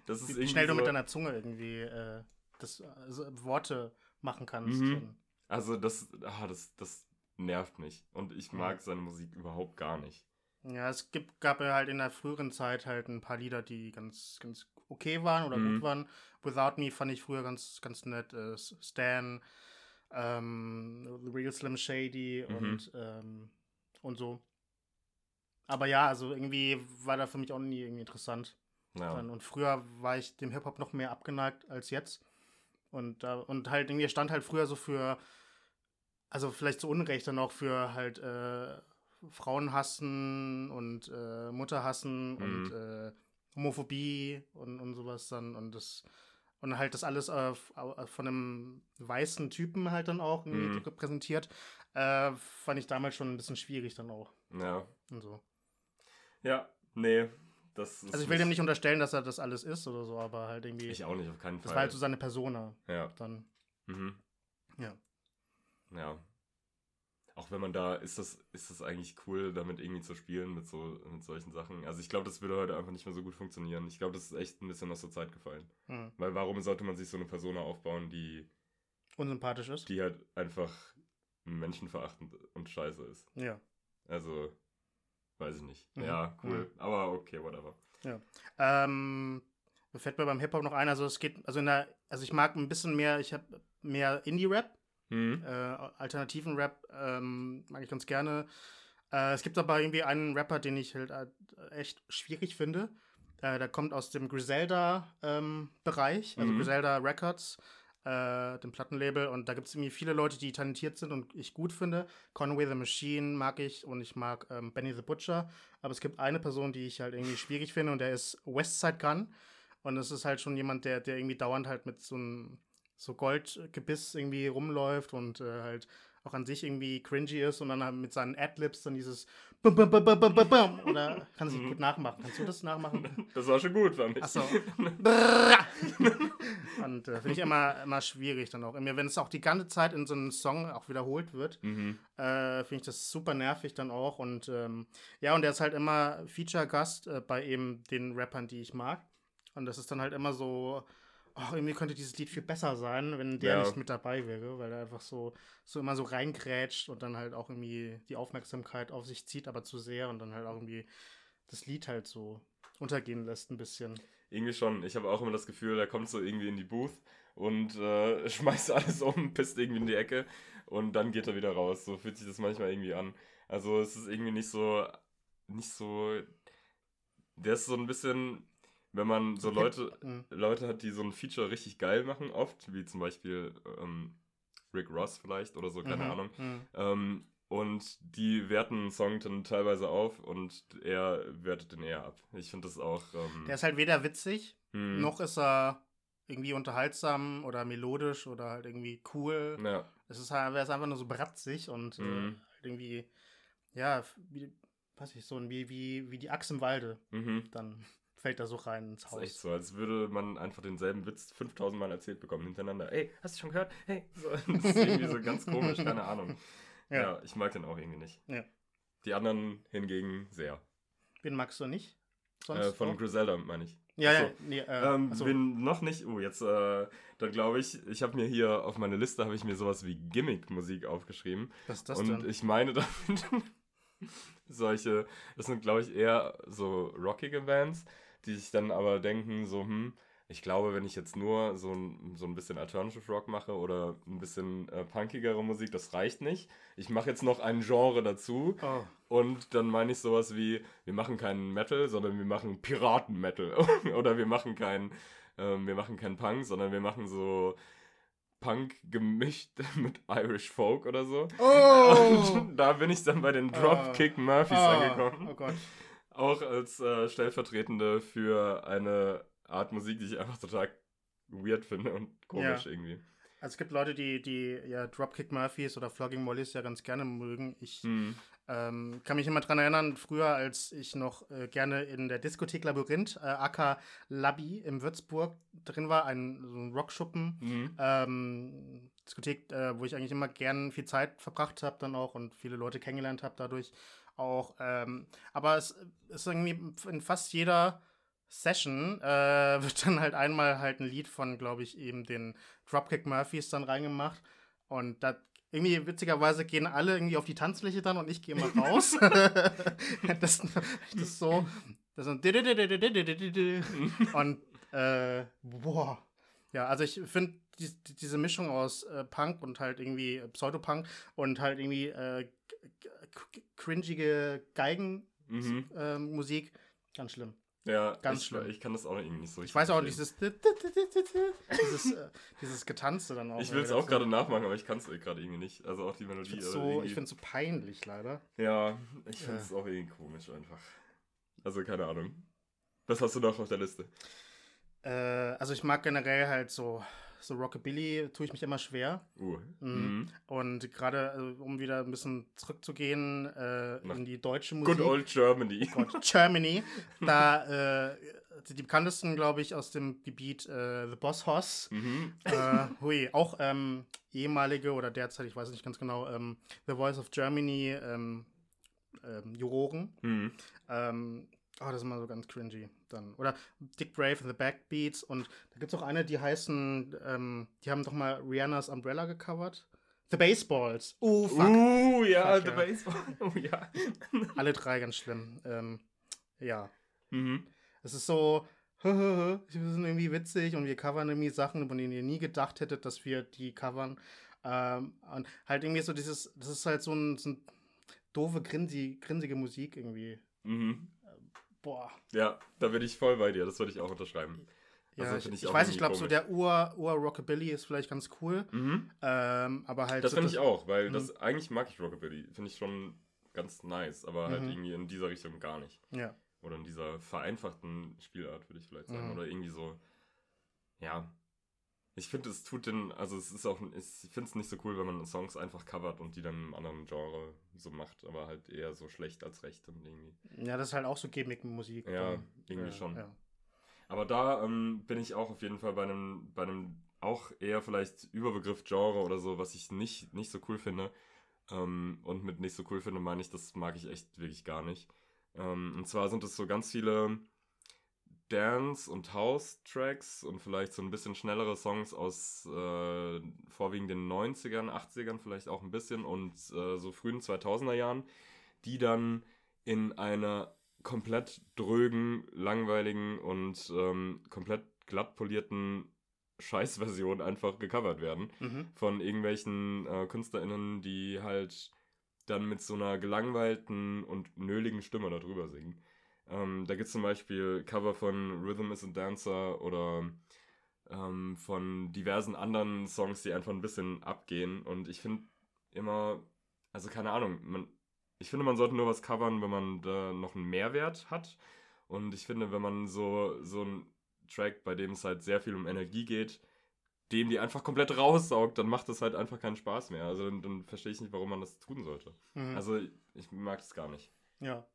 [SPEAKER 2] das ist
[SPEAKER 1] irgendwie. Schnell so, du mit deiner Zunge irgendwie. Äh das, also Worte machen kannst.
[SPEAKER 2] Mhm. Also das, ah, das, das nervt mich. Und ich mag seine Musik überhaupt gar nicht.
[SPEAKER 1] Ja, es gibt, gab ja halt in der früheren Zeit halt ein paar Lieder, die ganz, ganz okay waren oder mhm. gut waren. Without Me fand ich früher ganz, ganz nett. Äh, Stan, ähm, The Real Slim Shady mhm. und, ähm, und so. Aber ja, also irgendwie war da für mich auch nie irgendwie interessant. Ja. Und früher war ich dem Hip-Hop noch mehr abgeneigt als jetzt. Und, äh, und halt irgendwie stand halt früher so für, also vielleicht zu Unrecht dann auch für halt äh, Frauen hassen und äh, Mutter hassen mhm. und äh, Homophobie und, und sowas dann und das und halt das alles äh, von einem weißen Typen halt dann auch mhm. repräsentiert, äh, fand ich damals schon ein bisschen schwierig dann auch.
[SPEAKER 2] Ja.
[SPEAKER 1] Und so.
[SPEAKER 2] Ja, nee.
[SPEAKER 1] Also ich will dem nicht unterstellen, dass er das alles ist oder so, aber halt irgendwie.
[SPEAKER 2] Ich auch nicht, auf keinen Fall.
[SPEAKER 1] Das war halt so seine Persona.
[SPEAKER 2] Ja.
[SPEAKER 1] Dann.
[SPEAKER 2] Mhm.
[SPEAKER 1] Ja.
[SPEAKER 2] Ja. Auch wenn man da, ist das, ist das eigentlich cool, damit irgendwie zu spielen mit so mit solchen Sachen. Also ich glaube, das würde heute einfach nicht mehr so gut funktionieren. Ich glaube, das ist echt ein bisschen aus der Zeit gefallen.
[SPEAKER 1] Mhm.
[SPEAKER 2] Weil warum sollte man sich so eine Persona aufbauen, die
[SPEAKER 1] unsympathisch ist?
[SPEAKER 2] Die halt einfach menschenverachtend und scheiße ist.
[SPEAKER 1] Ja.
[SPEAKER 2] Also, weiß ich nicht. Mhm. Ja, cool. Mhm. Aber okay, whatever.
[SPEAKER 1] Ja. Ähm, mir fällt mir beim Hip-Hop noch ein, also es geht, also in der, also ich mag ein bisschen mehr, ich habe mehr Indie-Rap
[SPEAKER 2] Mhm.
[SPEAKER 1] Äh, alternativen Rap ähm, mag ich ganz gerne. Äh, es gibt aber irgendwie einen Rapper, den ich halt äh, echt schwierig finde. Äh, der kommt aus dem Griselda-Bereich, ähm, also mhm. Griselda Records, äh, dem Plattenlabel. Und da gibt es irgendwie viele Leute, die talentiert sind und ich gut finde. Conway the Machine mag ich und ich mag ähm, Benny the Butcher. Aber es gibt eine Person, die ich halt irgendwie schwierig finde und der ist Westside Gun. Und es ist halt schon jemand, der, der irgendwie dauernd halt mit so einem so Goldgebiss irgendwie rumläuft und äh, halt auch an sich irgendwie cringy ist und dann halt mit seinen Adlibs dann dieses Bum, bum, bum, bum, bum, bum, oder kann sich gut nachmachen. Kannst du das nachmachen? *laughs*
[SPEAKER 2] Das war schon gut, fand ich.
[SPEAKER 1] Achso. *laughs* und äh, finde ich immer, immer schwierig dann auch. Wenn es auch die ganze Zeit in so einem Song auch wiederholt wird,
[SPEAKER 2] mhm.
[SPEAKER 1] äh, finde ich das super nervig dann auch. Und ähm, ja, und der ist halt immer Feature-Gast äh, bei eben den Rappern, die ich mag. Und das ist dann halt immer so, oh, irgendwie könnte dieses Lied viel besser sein, wenn der ja. nicht mit dabei wäre, weil er einfach so, so immer so reingrätscht und dann halt auch irgendwie die Aufmerksamkeit auf sich zieht, aber zu sehr und dann halt auch irgendwie das Lied halt so untergehen lässt ein bisschen.
[SPEAKER 2] Irgendwie schon. Ich habe auch immer das Gefühl, er kommt so irgendwie in die Booth und äh, *laughs* schmeißt alles um, pisst irgendwie in die Ecke und dann geht er wieder raus. So fühlt sich das manchmal irgendwie an. Also es ist irgendwie nicht so, nicht so, der ist so ein bisschen wenn man so Leute, mhm. Leute hat, die so ein Feature richtig geil machen, oft, wie zum Beispiel ähm, Rick Ross vielleicht oder so, keine mhm. Ahnung.
[SPEAKER 1] Mhm.
[SPEAKER 2] Ähm, und die werten einen Song dann teilweise auf und er wertet den eher ab. Ich finde das auch. Ähm,
[SPEAKER 1] Der ist halt weder witzig, hm. noch ist er irgendwie unterhaltsam oder melodisch oder halt irgendwie cool.
[SPEAKER 2] Ja.
[SPEAKER 1] Es ist halt, er ist einfach nur so bratzig und äh,
[SPEAKER 2] mhm.
[SPEAKER 1] halt irgendwie, ja, wie, weiß ich, so wie, wie, wie die Axt im Walde.
[SPEAKER 2] Mhm.
[SPEAKER 1] Dann fällt da so rein ins Haus.
[SPEAKER 2] Das ist echt so, als würde man einfach denselben Witz 5000 Mal erzählt bekommen hintereinander. Ey, hast du schon gehört? Hey, so, *laughs* das ist irgendwie so ganz komisch, keine *laughs* Ahnung. Ja. ja. ich mag den auch irgendwie nicht.
[SPEAKER 1] Ja.
[SPEAKER 2] Die anderen hingegen sehr.
[SPEAKER 1] Wen magst du nicht?
[SPEAKER 2] Äh, von auch? Griselda meine ich.
[SPEAKER 1] Ja, achso. ja, nee, äh,
[SPEAKER 2] ähm, Wen noch nicht? Oh, jetzt, äh, dann glaube ich, ich habe mir hier auf meine Liste habe ich mir sowas wie Gimmick-Musik aufgeschrieben.
[SPEAKER 1] Was ist das
[SPEAKER 2] Und
[SPEAKER 1] denn?
[SPEAKER 2] ich meine *laughs* damit solche, das sind glaube ich eher so rockige Bands, die sich dann aber denken, so, hm, ich glaube, wenn ich jetzt nur so ein, so ein bisschen Alternative Rock mache oder ein bisschen äh, punkigere Musik, das reicht nicht. Ich mache jetzt noch ein Genre dazu
[SPEAKER 1] oh.
[SPEAKER 2] und dann meine ich sowas wie, wir machen keinen Metal, sondern wir machen Piraten-Metal. *laughs* oder wir machen keinen äh, wir machen keinen Punk, sondern wir machen so Punk gemischt *laughs* mit Irish Folk oder so.
[SPEAKER 1] Oh.
[SPEAKER 2] Und *laughs* da bin ich dann bei den Dropkick Murphys oh. angekommen.
[SPEAKER 1] Oh Gott
[SPEAKER 2] auch als äh, Stellvertretende für eine Art Musik, die ich einfach total weird finde und komisch
[SPEAKER 1] ja.
[SPEAKER 2] irgendwie.
[SPEAKER 1] Also es gibt Leute, die, die ja Dropkick Murphys oder Flogging Mollys ja ganz gerne mögen. Ich
[SPEAKER 2] hm.
[SPEAKER 1] ähm, kann mich immer daran erinnern, früher, als ich noch äh, gerne in der Diskothek Labyrinth, äh, aka Labby in Würzburg drin war, ein, so ein Rockschuppen,
[SPEAKER 2] mhm.
[SPEAKER 1] ähm, Diskothek, äh, wo ich eigentlich immer gern viel Zeit verbracht habe dann auch und viele Leute kennengelernt habe dadurch auch. Ähm, aber es ist irgendwie in fast jeder Session äh, *laughs* wird dann halt einmal halt ein Lied von, glaube ich, eben den Dropkick Murphys dann reingemacht. Und da irgendwie witzigerweise gehen alle irgendwie auf die Tanzfläche dann und ich gehe mal raus. *laughs* *laughs* das, das ist so. Das ist und äh, boah. Ja, also ich finde die, diese Mischung aus äh, Punk und halt irgendwie Pseudopunk und halt irgendwie äh, cringige Geigenmusik.
[SPEAKER 2] Mhm.
[SPEAKER 1] Ähm, ganz schlimm.
[SPEAKER 2] Ja,
[SPEAKER 1] ganz
[SPEAKER 2] ich,
[SPEAKER 1] schlimm.
[SPEAKER 2] Ich kann das auch irgendwie nicht so
[SPEAKER 1] Ich weiß auch dieses dieses, äh, *laughs* dieses Getanzte dann auch.
[SPEAKER 2] Ich will es auch gerade nachmachen, aber ich kann es gerade irgendwie nicht. Also auch die Melodie.
[SPEAKER 1] Ich finde es so, so peinlich, leider.
[SPEAKER 2] Ja, ich finde es ja. auch irgendwie komisch einfach. Also keine Ahnung. Was hast du noch auf der Liste?
[SPEAKER 1] Äh, also ich mag generell halt so, so Rockabilly, tue ich mich immer schwer.
[SPEAKER 2] Uh.
[SPEAKER 1] Mhm. Und gerade, also, um wieder ein bisschen zurückzugehen äh, in die deutsche Musik.
[SPEAKER 2] Good old Germany.
[SPEAKER 1] Gott, Germany. *laughs* da äh, die bekanntesten, glaube ich, aus dem Gebiet äh, The Boss Hoss.
[SPEAKER 2] Mhm.
[SPEAKER 1] Äh, hui, auch ähm, ehemalige oder derzeit, ich weiß nicht ganz genau, ähm, The Voice of Germany ähm, ähm, Juroren.
[SPEAKER 2] Mhm.
[SPEAKER 1] Oh, das ist immer so ganz cringy. Dann. Oder Dick Brave and the Backbeats. Und da gibt es auch eine, die heißen, ähm, die haben doch mal Rihannas Umbrella gecovert. The Baseballs. Uh, fuck.
[SPEAKER 2] Uh, ja,
[SPEAKER 1] Fuck,
[SPEAKER 2] The
[SPEAKER 1] ja.
[SPEAKER 2] Baseball. *laughs* Oh, ja. *laughs*
[SPEAKER 1] Alle drei ganz schlimm. Ähm, ja.
[SPEAKER 2] Mhm.
[SPEAKER 1] Es ist so, *laughs* wir sind irgendwie witzig und wir covern irgendwie Sachen, von denen ihr nie gedacht hättet, dass wir die covern. Ähm, und halt irgendwie so dieses, das ist halt so ein, so ein doofe, grinsi, grinsige Musik irgendwie.
[SPEAKER 2] Mhm.
[SPEAKER 1] Boah.
[SPEAKER 2] Ja, da bin ich voll bei dir. Das würde ich auch unterschreiben.
[SPEAKER 1] Ja,
[SPEAKER 2] Also,
[SPEAKER 1] ich,
[SPEAKER 2] ich
[SPEAKER 1] ich,
[SPEAKER 2] auch
[SPEAKER 1] weiß, ich glaube, so der Ur, Ur Rockabilly ist vielleicht ganz cool.
[SPEAKER 2] Mhm.
[SPEAKER 1] Ähm, aber halt.
[SPEAKER 2] Das
[SPEAKER 1] so
[SPEAKER 2] finde ich auch, weil
[SPEAKER 1] Mhm.
[SPEAKER 2] das eigentlich mag ich Rockabilly. Finde ich schon ganz nice, aber halt
[SPEAKER 1] Mhm.
[SPEAKER 2] irgendwie in dieser Richtung gar nicht.
[SPEAKER 1] Ja.
[SPEAKER 2] Oder in dieser vereinfachten Spielart, würde ich vielleicht sagen.
[SPEAKER 1] Mhm.
[SPEAKER 2] Oder irgendwie so. Ja. Ich finde, es tut den. Also, es ist auch. Ich finde es nicht so cool, wenn man Songs einfach covert und die dann im anderen Genre so macht. Aber halt eher so schlecht als recht und irgendwie.
[SPEAKER 1] ja, das ist halt auch so Gimmick-Musik.
[SPEAKER 2] Ja,
[SPEAKER 1] dann.
[SPEAKER 2] irgendwie
[SPEAKER 1] Äh,
[SPEAKER 2] schon.
[SPEAKER 1] Ja.
[SPEAKER 2] Aber da ähm, bin ich auch auf jeden Fall bei einem, bei einem auch eher vielleicht Überbegriff Genre oder so, was ich nicht, nicht so cool finde. Ähm, und mit nicht so cool finde, meine ich, das mag ich echt wirklich gar nicht. Ähm, und zwar sind es so ganz viele Dance- und House-Tracks und vielleicht so ein bisschen schnellere Songs aus äh, vorwiegend den 90ern, 80ern vielleicht auch ein bisschen und äh, so frühen 2000er Jahren, die dann in einer komplett drögen, langweiligen und ähm, komplett glatt polierten Scheißversion einfach gecovert werden
[SPEAKER 1] Mhm.
[SPEAKER 2] von irgendwelchen äh, KünstlerInnen, die halt dann mit so einer gelangweilten und nöligen Stimme darüber singen. Ähm, da gibt es zum Beispiel Cover von Rhythm is a Dancer oder ähm, von diversen anderen Songs, die einfach ein bisschen abgehen. Und ich finde immer, also keine Ahnung, man, ich finde, man sollte nur was covern, wenn man da noch einen Mehrwert hat. Und ich finde, wenn man so, so einen Track, bei dem es halt sehr viel um Energie geht, dem die einfach komplett raussaugt, dann macht das halt einfach keinen Spaß mehr. Also dann, dann verstehe ich nicht, warum man das tun sollte.
[SPEAKER 1] Mhm.
[SPEAKER 2] Also ich mag das gar nicht.
[SPEAKER 1] Ja.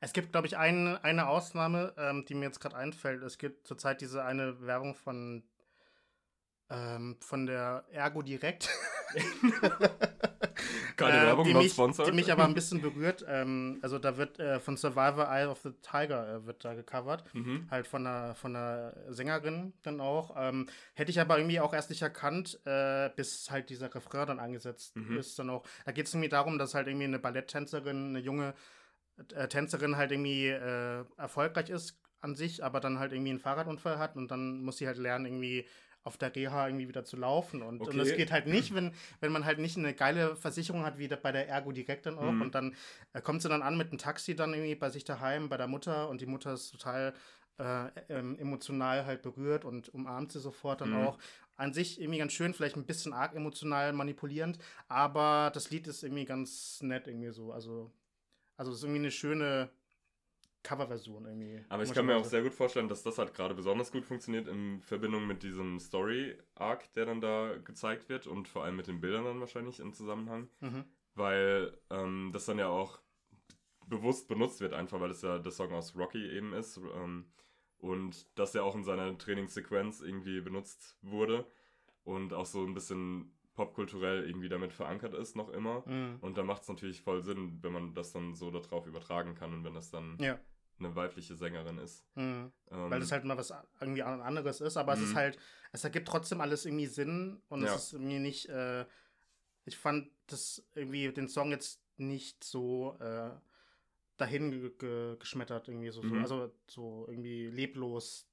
[SPEAKER 1] Es gibt, glaube ich, ein, eine Ausnahme, ähm, die mir jetzt gerade einfällt. Es gibt zurzeit diese eine Werbung von, ähm, von der Ergo Direkt. *laughs*
[SPEAKER 2] Keine
[SPEAKER 1] Äh,
[SPEAKER 2] Werbung,
[SPEAKER 1] die mich,
[SPEAKER 2] sponsored.
[SPEAKER 1] Die mich aber ein bisschen *laughs* berührt. Ähm, also da wird äh, von Survivor Eye of the Tiger äh, wird da gecovert.
[SPEAKER 2] Mhm.
[SPEAKER 1] Halt von einer, von einer Sängerin dann auch. Ähm, hätte ich aber irgendwie auch erst nicht erkannt, äh, bis halt dieser Refrain dann angesetzt
[SPEAKER 2] Mhm.
[SPEAKER 1] ist. Dann auch. Da geht es irgendwie darum, dass halt irgendwie eine Balletttänzerin, eine junge äh, Tänzerin halt irgendwie äh, erfolgreich ist an sich, aber dann halt irgendwie einen Fahrradunfall hat und dann muss sie halt lernen, irgendwie auf der Reha irgendwie wieder zu laufen. Und, und
[SPEAKER 2] Okay.
[SPEAKER 1] das geht halt nicht, wenn, wenn man halt nicht eine geile Versicherung hat, wie bei der Ergo direkt dann auch.
[SPEAKER 2] Mhm.
[SPEAKER 1] Und dann äh, kommt sie dann an mit einem Taxi dann irgendwie bei sich daheim, bei der Mutter und die Mutter ist total äh, ähm, emotional halt berührt und umarmt sie sofort dann
[SPEAKER 2] Mhm.
[SPEAKER 1] auch. An sich irgendwie ganz schön, vielleicht ein bisschen arg emotional manipulierend, aber das Lied ist irgendwie ganz nett irgendwie so. Also, also es ist irgendwie eine schöne Coverversion irgendwie.
[SPEAKER 2] Aber ich kann mir auch sehr gut vorstellen, dass das halt gerade besonders gut funktioniert in Verbindung mit diesem Story-Arc, der dann da gezeigt wird und vor allem mit den Bildern dann wahrscheinlich im Zusammenhang.
[SPEAKER 1] Mhm.
[SPEAKER 2] Weil ähm, das dann ja auch bewusst benutzt wird, einfach weil es ja der Song aus Rocky eben ist. Ähm, und das ja auch in seiner Trainingssequenz irgendwie benutzt wurde und auch so ein bisschen popkulturell irgendwie damit verankert ist, noch immer.
[SPEAKER 1] Mhm.
[SPEAKER 2] Und da macht es natürlich voll Sinn, wenn man das dann so darauf übertragen kann und wenn das dann
[SPEAKER 1] Ja.
[SPEAKER 2] eine weibliche Sängerin ist.
[SPEAKER 1] Mhm.
[SPEAKER 2] Ähm,
[SPEAKER 1] Weil das halt mal was irgendwie an- anderes ist, aber es ist
[SPEAKER 2] Mhm.
[SPEAKER 1] halt, es ergibt trotzdem alles irgendwie Sinn und
[SPEAKER 2] Ja.
[SPEAKER 1] es ist irgendwie nicht, äh, ich fand das irgendwie den Song jetzt nicht so äh, dahin ge ge geschmettert, irgendwie so, so,
[SPEAKER 2] Mhm.
[SPEAKER 1] also so irgendwie leblos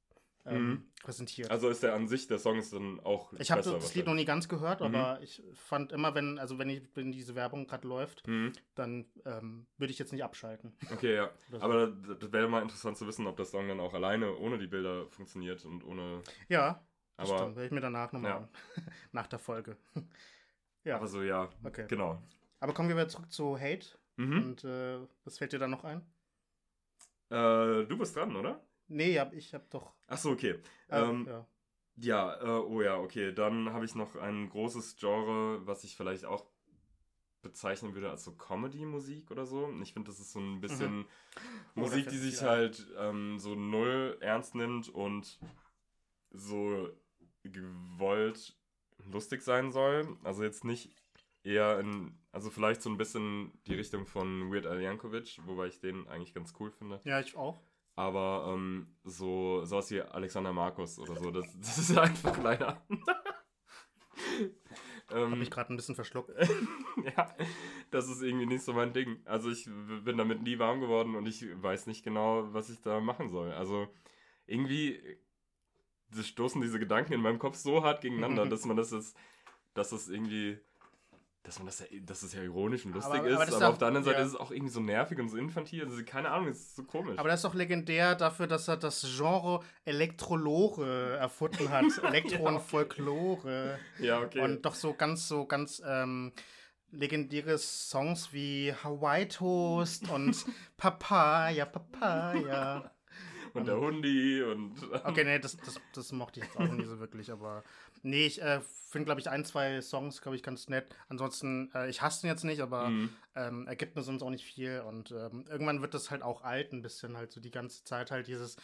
[SPEAKER 1] ähm,
[SPEAKER 2] Mhm.
[SPEAKER 1] präsentiert.
[SPEAKER 2] Also ist der an sich, der Song ist dann auch
[SPEAKER 1] ich habe das Lied noch nie ganz gehört,
[SPEAKER 2] Mhm.
[SPEAKER 1] aber ich fand immer, wenn, also wenn, ich, wenn diese Werbung gerade läuft,
[SPEAKER 2] Mhm.
[SPEAKER 1] dann ähm, würde ich jetzt nicht abschalten.
[SPEAKER 2] Okay, ja. *laughs*
[SPEAKER 1] So.
[SPEAKER 2] Aber das, das wäre mal interessant zu wissen, ob der Song dann auch alleine ohne die Bilder funktioniert und ohne.
[SPEAKER 1] Ja, das
[SPEAKER 2] Aber,
[SPEAKER 1] stimmt. Werde ich mir danach nochmal
[SPEAKER 2] Ja.
[SPEAKER 1] an. *laughs* nach der Folge. *laughs* ja,
[SPEAKER 2] aber so, ja,
[SPEAKER 1] okay.
[SPEAKER 2] genau.
[SPEAKER 1] Aber kommen wir wieder zurück zu Hate.
[SPEAKER 2] Mhm.
[SPEAKER 1] Und äh, was fällt dir da noch ein?
[SPEAKER 2] Äh, du bist dran, oder?
[SPEAKER 1] Nee, hab, ich hab doch.
[SPEAKER 2] Ach so, okay.
[SPEAKER 1] Äh,
[SPEAKER 2] ähm,
[SPEAKER 1] ja.
[SPEAKER 2] Ja, äh, oh ja, okay. Dann habe ich noch ein großes Genre, was ich vielleicht auch bezeichnen würde als so Comedy-Musik oder so. Ich finde, das ist so ein bisschen
[SPEAKER 1] Oh,
[SPEAKER 2] Musik, die sich halt ähm, so null ernst nimmt und so gewollt lustig sein soll. Also jetzt nicht eher in, also vielleicht so ein bisschen die Richtung von Weird Al Yankovic, wobei ich den eigentlich ganz cool finde.
[SPEAKER 1] ja, ich auch.
[SPEAKER 2] Aber ähm, so sowas wie Alexander Markus oder so, das, *laughs* das ist einfach leider. *laughs* ähm,
[SPEAKER 1] Hab ich gerade ein bisschen verschluckt. *laughs*
[SPEAKER 2] ja, das ist irgendwie nicht so mein Ding. Also ich bin damit nie warm geworden und ich weiß nicht genau, was ich da machen soll. Also irgendwie stoßen diese Gedanken in meinem Kopf so hart gegeneinander, dass man das ist, dass das irgendwie, dass man das ja, dass es ja ironisch und lustig
[SPEAKER 1] Aber-
[SPEAKER 2] ist,
[SPEAKER 1] aber
[SPEAKER 2] aber,
[SPEAKER 1] das ist doch-
[SPEAKER 2] auf der anderen Seite
[SPEAKER 1] ja.
[SPEAKER 2] ist es auch irgendwie so nervig und so infantil. Also keine Ahnung, es ist so komisch.
[SPEAKER 1] Aber das ist doch legendär dafür, dass er das Genre Elektrolore erfunden hat. Elektro und Folklore.
[SPEAKER 2] ja, okay.
[SPEAKER 1] Und doch so ganz, so ganz ähm, legendäre Songs wie Hawaii Toast *laughs* und Papaya, Papaya.
[SPEAKER 2] Und der Hundi und.
[SPEAKER 1] Okay, nee, das, das, das mochte ich jetzt auch nicht so wirklich, aber nee, ich äh, finde, glaube ich, ein, zwei Songs, glaube ich, ganz nett. Ansonsten, äh, ich hasse ihn jetzt nicht, aber
[SPEAKER 2] Mhm.
[SPEAKER 1] ähm, er gibt mir sonst auch nicht viel und ähm, irgendwann wird das halt auch alt ein bisschen, halt so die ganze Zeit halt dieses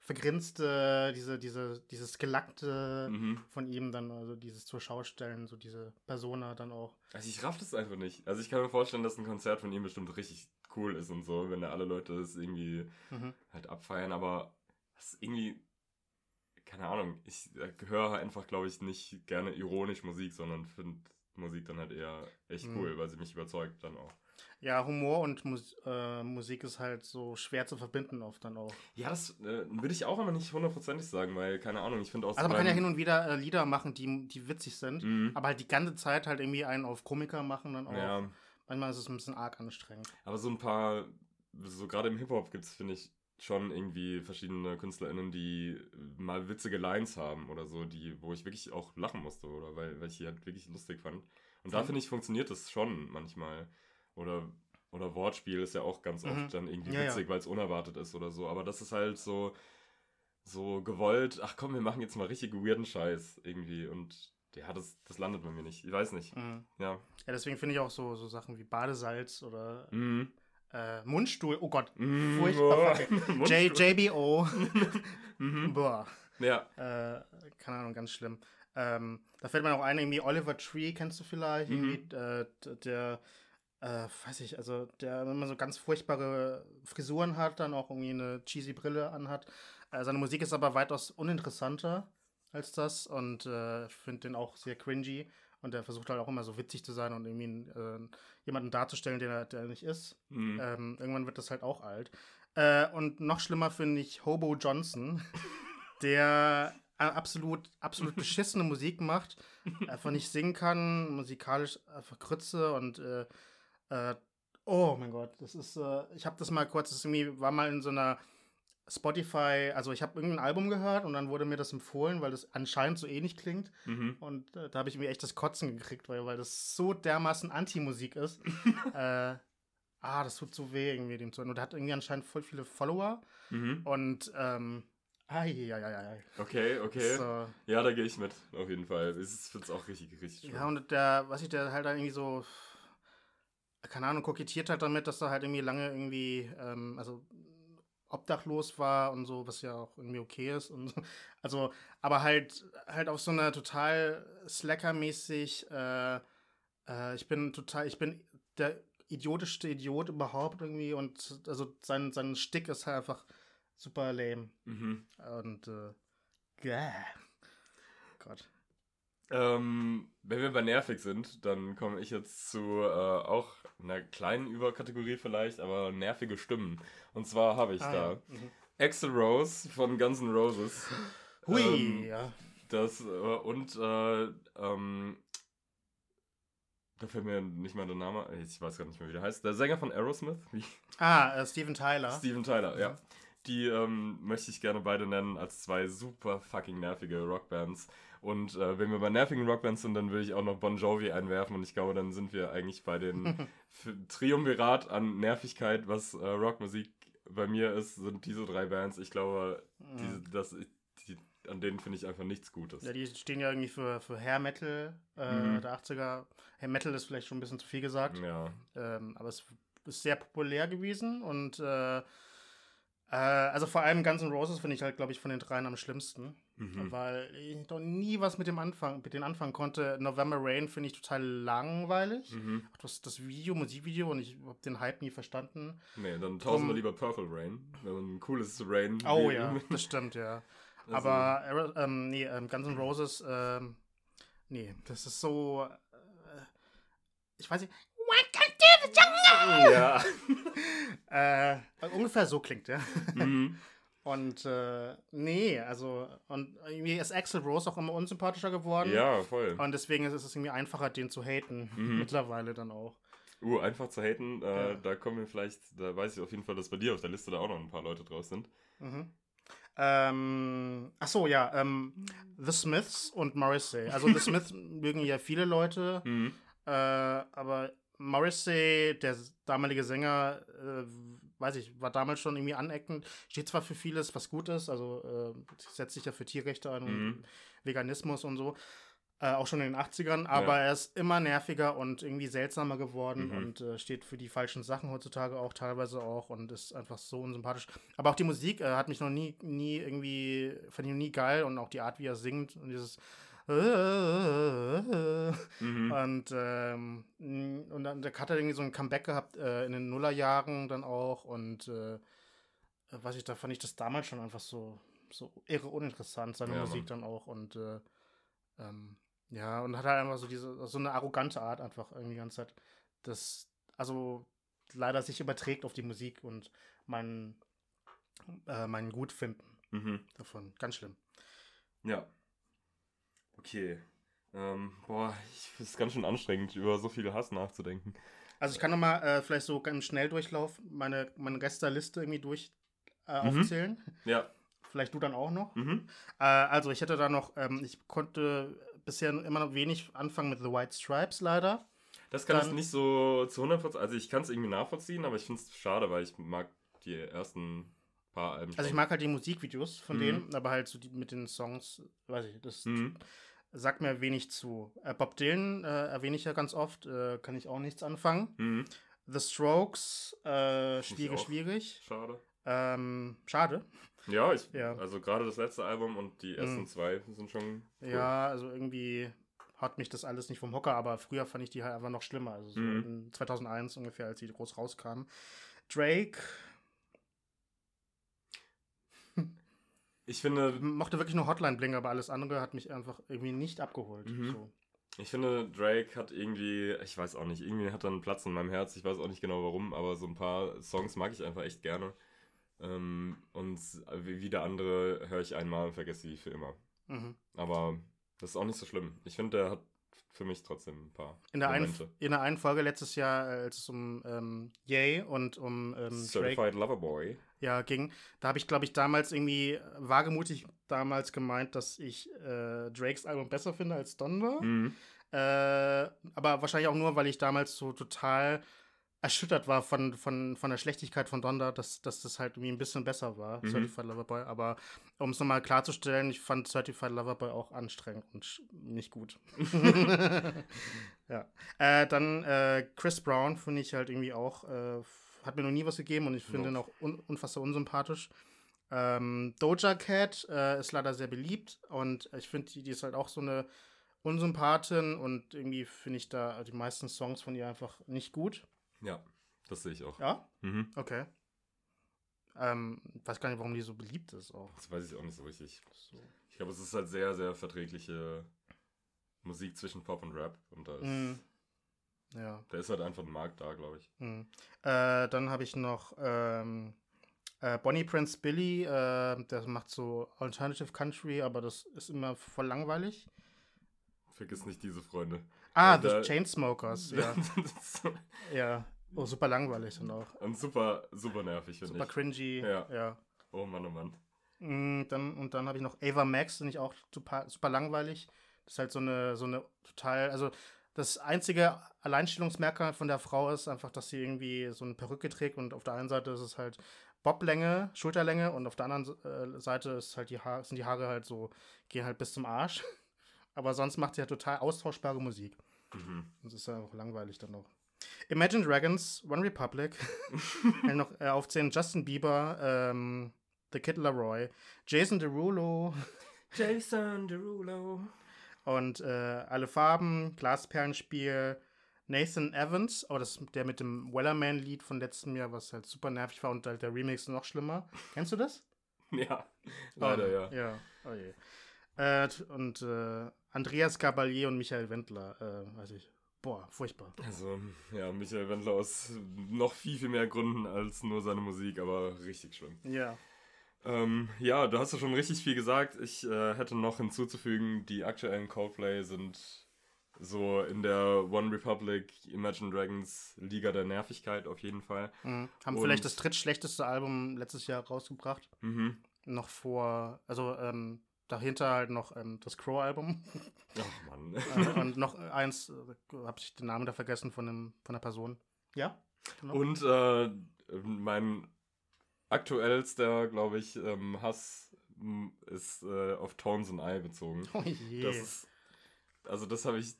[SPEAKER 1] vergrinste, diese, diese, dieses Gelackte
[SPEAKER 2] Mhm.
[SPEAKER 1] von ihm dann, also dieses zur Schaustellen, so diese Persona dann auch.
[SPEAKER 2] Also ich raff das einfach nicht. Also ich kann mir vorstellen, dass ein Konzert von ihm bestimmt richtig cool ist und so, wenn da alle Leute das irgendwie
[SPEAKER 1] Mhm.
[SPEAKER 2] halt abfeiern, aber das ist irgendwie, keine Ahnung, ich äh, höre einfach, glaube ich, nicht gerne ironisch Musik, sondern finde Musik dann halt eher echt
[SPEAKER 1] Mhm.
[SPEAKER 2] cool, weil sie mich überzeugt dann auch.
[SPEAKER 1] Ja, Humor und Mus äh, Musik ist halt so schwer zu verbinden oft dann auch.
[SPEAKER 2] Ja, das äh, würde ich auch aber nicht hundertprozentig sagen, weil, keine Ahnung, ich finde auch
[SPEAKER 1] Also man kann ja hin und wieder äh, Lieder machen, die, die witzig sind,
[SPEAKER 2] Mhm.
[SPEAKER 1] aber halt die ganze Zeit halt irgendwie einen auf Komiker machen dann auch.
[SPEAKER 2] Ja,
[SPEAKER 1] Manchmal ist es ein bisschen arg anstrengend.
[SPEAKER 2] aber so ein paar, so gerade im Hip-Hop gibt es, finde ich, schon irgendwie verschiedene KünstlerInnen, die mal witzige Lines haben oder so, die, wo ich wirklich auch lachen musste, oder weil, weil ich die halt wirklich lustig fand. Und da
[SPEAKER 1] Mhm.
[SPEAKER 2] finde ich, funktioniert das schon manchmal. Oder, oder Wortspiel ist ja auch ganz
[SPEAKER 1] Mhm.
[SPEAKER 2] oft dann irgendwie
[SPEAKER 1] Ja, ja.
[SPEAKER 2] witzig, weil es unerwartet ist oder so. Aber das ist halt so, so gewollt, ach komm, wir machen jetzt mal richtig weirden Scheiß irgendwie. Und ja, das, das landet bei mir nicht. Ich weiß nicht.
[SPEAKER 1] Mhm.
[SPEAKER 2] Ja.
[SPEAKER 1] Ja, deswegen finde ich auch so, so Sachen wie Badesalz oder
[SPEAKER 2] Mhm.
[SPEAKER 1] Äh, Mundstuhl. Oh Gott,
[SPEAKER 2] Mhm.
[SPEAKER 1] Furchtbar JBO. *laughs* *laughs*
[SPEAKER 2] Mhm.
[SPEAKER 1] Boah.
[SPEAKER 2] Ja.
[SPEAKER 1] Äh, keine Ahnung, ganz schlimm. Ähm, da fällt mir noch ein, irgendwie Oliver Tree, kennst du vielleicht?
[SPEAKER 2] Mhm.
[SPEAKER 1] Äh, der, äh, weiß ich, also der immer so ganz furchtbare Frisuren hat, dann auch irgendwie eine cheesy Brille anhat. Äh, seine Musik ist aber weitaus uninteressanter als das und äh, ich finde den auch sehr cringy. Und er versucht halt auch immer so witzig zu sein und irgendwie äh, jemanden darzustellen, der er, der er nicht ist.
[SPEAKER 2] Mhm.
[SPEAKER 1] Ähm, irgendwann wird das halt auch alt. Äh, und noch schlimmer finde ich Hobo Johnson, *laughs* der äh, absolut, absolut beschissene Musik macht, einfach nicht singen kann, musikalisch einfach Krütze und äh, äh, oh mein Gott, das ist, äh, ich habe das mal kurz, das irgendwie, war mal in so einer Spotify, also ich habe irgendein Album gehört und dann wurde mir das empfohlen, weil das anscheinend so ähnlich klingt.
[SPEAKER 2] Mhm.
[SPEAKER 1] Und äh, da habe ich mir echt das Kotzen gekriegt, weil, weil das so dermaßen Anti-Musik ist. *laughs* äh, ah, das tut so weh, irgendwie dem zu hören. Und er hat irgendwie anscheinend voll viele Follower.
[SPEAKER 2] Mhm.
[SPEAKER 1] Und, ähm, ai, ai, ai, ai.
[SPEAKER 2] Okay, okay.
[SPEAKER 1] So,
[SPEAKER 2] Ja, da gehe ich mit, auf jeden Fall. Ich finde es auch richtig, richtig schön.
[SPEAKER 1] ja, und der, was ich, der halt dann irgendwie so, keine Ahnung, kokettiert halt damit, dass er halt irgendwie lange irgendwie, ähm, also obdachlos war und so, was ja auch irgendwie okay ist und so. *laughs* also, aber halt halt auf so einer total Slacker-mäßig, äh, äh, ich bin total, ich bin der idiotischste Idiot überhaupt irgendwie und also sein, sein Stick ist halt einfach super lame
[SPEAKER 2] Mhm.
[SPEAKER 1] und äh, gäh. Gott.
[SPEAKER 2] Ähm, wenn wir bei nervig sind, dann komme ich jetzt zu äh, auch einer kleinen Überkategorie vielleicht, aber nervige Stimmen. Und zwar habe ich
[SPEAKER 1] Ah,
[SPEAKER 2] da
[SPEAKER 1] ja. Mhm.
[SPEAKER 2] Axel Rose von Guns N' Roses.
[SPEAKER 1] Hui,
[SPEAKER 2] Ähm,
[SPEAKER 1] ja.
[SPEAKER 2] Das äh, und äh, ähm, da fällt mir nicht mal der Name, ich weiß gar nicht mehr, wie der heißt. Der Sänger von Aerosmith, wie
[SPEAKER 1] Ah, äh, Steven Tyler.
[SPEAKER 2] Steven Tyler, ja. Die ähm, möchte ich gerne beide nennen als zwei super fucking nervige Rockbands. Und äh, wenn wir bei nervigen Rockbands sind, dann würde ich auch noch Bon Jovi einwerfen. Und ich glaube, dann sind wir eigentlich bei den *laughs* Triumvirat an Nervigkeit, was äh, Rockmusik bei mir ist, sind diese drei Bands, ich glaube, diese, das, die, an denen finde ich einfach nichts Gutes.
[SPEAKER 1] Ja, die stehen ja irgendwie für, für Hair Metal äh,
[SPEAKER 2] Mhm.
[SPEAKER 1] der 80er. Hair Metal ist vielleicht schon ein bisschen zu viel gesagt.
[SPEAKER 2] Ja.
[SPEAKER 1] Ähm, aber es ist sehr populär gewesen und äh, äh, also vor allem Guns N' Roses finde ich halt, glaube ich, von den dreien am schlimmsten.
[SPEAKER 2] Mhm.
[SPEAKER 1] Weil ich doch nie was mit dem Anfang, mit denen anfangen konnte. November Rain finde ich total langweilig.
[SPEAKER 2] Mhm.
[SPEAKER 1] Das, das Video, Musikvideo und ich habe den Hype nie verstanden.
[SPEAKER 2] Nee, dann tauschen wir
[SPEAKER 1] Drum-
[SPEAKER 2] lieber Purple Rain. Wenn man ein cooles Rain.
[SPEAKER 1] Oh ja, das stimmt, ja. *laughs*
[SPEAKER 2] Also,
[SPEAKER 1] Aber ähm, nee, ähm, Guns N' Roses, ähm, nee, das ist so. Äh, ich weiß nicht. Welcome to the jungle!
[SPEAKER 2] Ja. *laughs*
[SPEAKER 1] Äh, ungefähr so klingt der.
[SPEAKER 2] mhm.
[SPEAKER 1] Und äh, nee, also und irgendwie ist Axel Rose auch immer unsympathischer geworden.
[SPEAKER 2] Ja, voll.
[SPEAKER 1] Und deswegen ist es irgendwie einfacher, den zu haten.
[SPEAKER 2] Mhm.
[SPEAKER 1] Mittlerweile dann auch.
[SPEAKER 2] Uh, einfach zu haten, äh,
[SPEAKER 1] Ja.
[SPEAKER 2] da kommen wir vielleicht, da weiß ich auf jeden Fall, dass bei dir auf der Liste da auch noch ein paar Leute draus sind.
[SPEAKER 1] Mhm. Ähm, ach so, ja, ähm, The Smiths und Morrissey. Also The *laughs* Smiths mögen ja viele Leute,
[SPEAKER 2] Mhm.
[SPEAKER 1] äh, aber Morrissey, der damalige Sänger, äh, weiß ich, war damals schon irgendwie aneckend. Steht zwar für vieles, was gut ist, also äh, setzt sich ja für Tierrechte ein und
[SPEAKER 2] Mhm.
[SPEAKER 1] Veganismus und so. Äh, auch schon in den 80ern, aber er ist immer nerviger und irgendwie seltsamer geworden
[SPEAKER 2] Mhm.
[SPEAKER 1] und äh, steht für die falschen Sachen heutzutage auch teilweise auch und ist einfach so unsympathisch. Aber auch die Musik äh, hat mich noch nie, nie irgendwie, fand ich noch nie geil und auch die Art, wie er singt und dieses
[SPEAKER 2] Mhm.
[SPEAKER 1] und, ähm, und dann der hat er irgendwie so ein Comeback gehabt äh, in den Nullerjahren dann auch und äh, weiß ich, da fand ich das damals schon einfach so, so irre uninteressant, seine
[SPEAKER 2] Ja,
[SPEAKER 1] Musik dann auch und äh, ähm, ja, und hat halt einfach so diese, so eine arrogante Art einfach irgendwie die ganze Zeit, das, also leider sich überträgt auf die Musik und mein, äh, mein Gutfinden
[SPEAKER 2] Mhm.
[SPEAKER 1] davon. Ganz schlimm.
[SPEAKER 2] Ja. Okay. Ähm, boah, ich es *laughs* ist ganz schön anstrengend, über so viel Hass nachzudenken.
[SPEAKER 1] Also ich kann nochmal äh, vielleicht so ganz Schnelldurchlauf meine, meine Resterliste irgendwie durch äh,
[SPEAKER 2] Mhm.
[SPEAKER 1] aufzählen.
[SPEAKER 2] Ja.
[SPEAKER 1] Vielleicht du dann auch noch.
[SPEAKER 2] Mhm.
[SPEAKER 1] Äh, also ich hätte da noch, ähm, ich konnte bisher immer noch wenig anfangen mit The White Stripes leider.
[SPEAKER 2] Das kann ich
[SPEAKER 1] Dann-
[SPEAKER 2] nicht so zu 100%, also ich kann es irgendwie nachvollziehen, aber ich finde es schade, weil ich mag die ersten paar Alben
[SPEAKER 1] Also ich mag halt die Musikvideos von
[SPEAKER 2] Mhm.
[SPEAKER 1] denen, aber halt so die mit den Songs, weiß ich, das
[SPEAKER 2] Mhm.
[SPEAKER 1] sagt mir wenig zu. Äh, Bob Dylan äh, erwähne ich ja ganz oft, äh, kann ich auch nichts anfangen.
[SPEAKER 2] Mhm.
[SPEAKER 1] The Strokes, äh, schwierig, schwierig.
[SPEAKER 2] Schade.
[SPEAKER 1] Ähm, schade.
[SPEAKER 2] Ja, ich,
[SPEAKER 1] Ja.
[SPEAKER 2] also gerade das letzte Album und die ersten
[SPEAKER 1] Mhm.
[SPEAKER 2] zwei sind schon cool.
[SPEAKER 1] Ja, also irgendwie hat mich das alles nicht vom Hocker, aber früher fand ich die halt einfach noch schlimmer. Also so
[SPEAKER 2] Mhm.
[SPEAKER 1] in 2001 ungefähr, als sie groß rauskamen. Drake
[SPEAKER 2] Ich finde,
[SPEAKER 1] mochte wirklich nur Hotline Bling, aber alles andere hat mich einfach irgendwie nicht abgeholt.
[SPEAKER 2] Mhm.
[SPEAKER 1] So.
[SPEAKER 2] ich finde, Drake hat irgendwie, ich weiß auch nicht, irgendwie hat er einen Platz in meinem Herz. Ich weiß auch nicht genau warum, aber so ein paar Songs mag ich einfach echt gerne. Ähm, und wie wieder andere höre ich einmal und vergesse sie für immer.
[SPEAKER 1] Mhm.
[SPEAKER 2] Aber das ist auch nicht so schlimm. Ich finde, der hat für mich trotzdem ein paar
[SPEAKER 1] In, der einen, in der einen Folge letztes Jahr, äh, als es um ähm, Yay und um ähm, Drake
[SPEAKER 2] Certified Lover Boy.
[SPEAKER 1] ja, ging, da habe ich, glaube ich, damals irgendwie wagemutig damals gemeint, dass ich äh, Drakes Album besser finde als Donda.
[SPEAKER 2] Mhm.
[SPEAKER 1] Äh, aber wahrscheinlich auch nur, weil ich damals so total erschüttert war von, von, von der Schlechtigkeit von Donda, dass, dass das halt irgendwie ein bisschen besser war,
[SPEAKER 2] Mhm.
[SPEAKER 1] Certified Lover Boy. Aber um es nochmal klarzustellen, ich fand Certified Lover Boy auch anstrengend und nicht gut. *laughs* *laughs* ja. Äh, dann äh, Chris Brown finde ich halt irgendwie auch, äh, hat mir noch nie was gegeben und ich finde ihn auch un unfassbar unsympathisch. Ähm, Doja Cat äh, ist leider sehr beliebt und ich finde, die, die ist halt auch so eine Unsympathin und irgendwie finde ich da die meisten Songs von ihr einfach nicht gut.
[SPEAKER 2] Ja, das sehe ich auch.
[SPEAKER 1] Ja?
[SPEAKER 2] Mhm.
[SPEAKER 1] Okay. Ähm, weiß gar nicht, warum die so beliebt ist auch.
[SPEAKER 2] Das weiß ich auch nicht so richtig.
[SPEAKER 1] So.
[SPEAKER 2] Ich glaube, es ist halt sehr, sehr verträgliche Musik zwischen Pop und Rap. Und da ist,
[SPEAKER 1] Mm. Ja.
[SPEAKER 2] da ist halt einfach ein Markt da, glaube ich.
[SPEAKER 1] Mm. Äh, dann habe ich noch ähm, äh, Bonnie Prince Billy, äh, der macht so Alternative Country, aber das ist immer voll langweilig.
[SPEAKER 2] Vergiss nicht diese Freunde.
[SPEAKER 1] Ah, The Chainsmokers, *laughs* ja. Ja. Oh, super langweilig dann auch.
[SPEAKER 2] und super, super nervig, finde
[SPEAKER 1] Super
[SPEAKER 2] ich.
[SPEAKER 1] cringy.
[SPEAKER 2] Ja.
[SPEAKER 1] ja.
[SPEAKER 2] Oh Mann, oh Mann.
[SPEAKER 1] Mm, dann, und dann habe ich noch Ava Max, finde ich auch super, super langweilig. Das ist halt so eine, so eine total, also das einzige Alleinstellungsmerkmal von der Frau ist einfach, dass sie irgendwie so eine Perücke trägt und auf der einen Seite ist es halt Boblänge, Schulterlänge und auf der anderen äh, Seite ist halt die Haare, sind die Haare halt so, gehen halt bis zum Arsch. *laughs* Aber sonst macht sie ja total austauschbare Musik.
[SPEAKER 2] Mhm.
[SPEAKER 1] Das ist ja auch langweilig dann noch. Imagine Dragons, One Republic, *laughs* noch äh, aufzählen, Justin Bieber, ähm, The Kid Laroi, Jason Derulo
[SPEAKER 2] Jason Derulo.
[SPEAKER 1] und äh, Alle Farben, Glasperlenspiel, Nathan Evans, oh, das der mit dem Wellerman-Lied von letztem Jahr, was halt super nervig war und halt der Remix noch schlimmer. Kennst du das? *laughs*
[SPEAKER 2] Ja, leider
[SPEAKER 1] oh,
[SPEAKER 2] ja.
[SPEAKER 1] Ja, oh je. Äh, und äh, Andreas Gabalier und Michael Wendler, äh, weiß ich. Boah, furchtbar.
[SPEAKER 2] Also, ja, Michael Wendler aus noch viel, viel mehr Gründen als nur seine Musik, aber richtig schlimm.
[SPEAKER 1] Ja.
[SPEAKER 2] Ähm, ja, du hast ja schon richtig viel gesagt. Ich äh, hätte noch hinzuzufügen, die aktuellen Coldplay sind so in der One Republic Imagine Dragons Liga der Nervigkeit auf jeden Fall.
[SPEAKER 1] Mhm. Haben
[SPEAKER 2] Und-
[SPEAKER 1] vielleicht das drittschlechteste Album letztes Jahr rausgebracht.
[SPEAKER 2] Mhm.
[SPEAKER 1] Noch vor, also ähm, dahinter halt noch ähm, das Crow-Album.
[SPEAKER 2] Ach Mann. *laughs*
[SPEAKER 1] äh, und noch eins, äh, hab ich den Namen da vergessen von, dem, von der Person. Ja? Genau.
[SPEAKER 2] Und äh, mein aktuellster, glaube ich, ähm, Hass ist äh, auf Tones and I bezogen.
[SPEAKER 1] oh je.
[SPEAKER 2] Das ist, also das habe ich,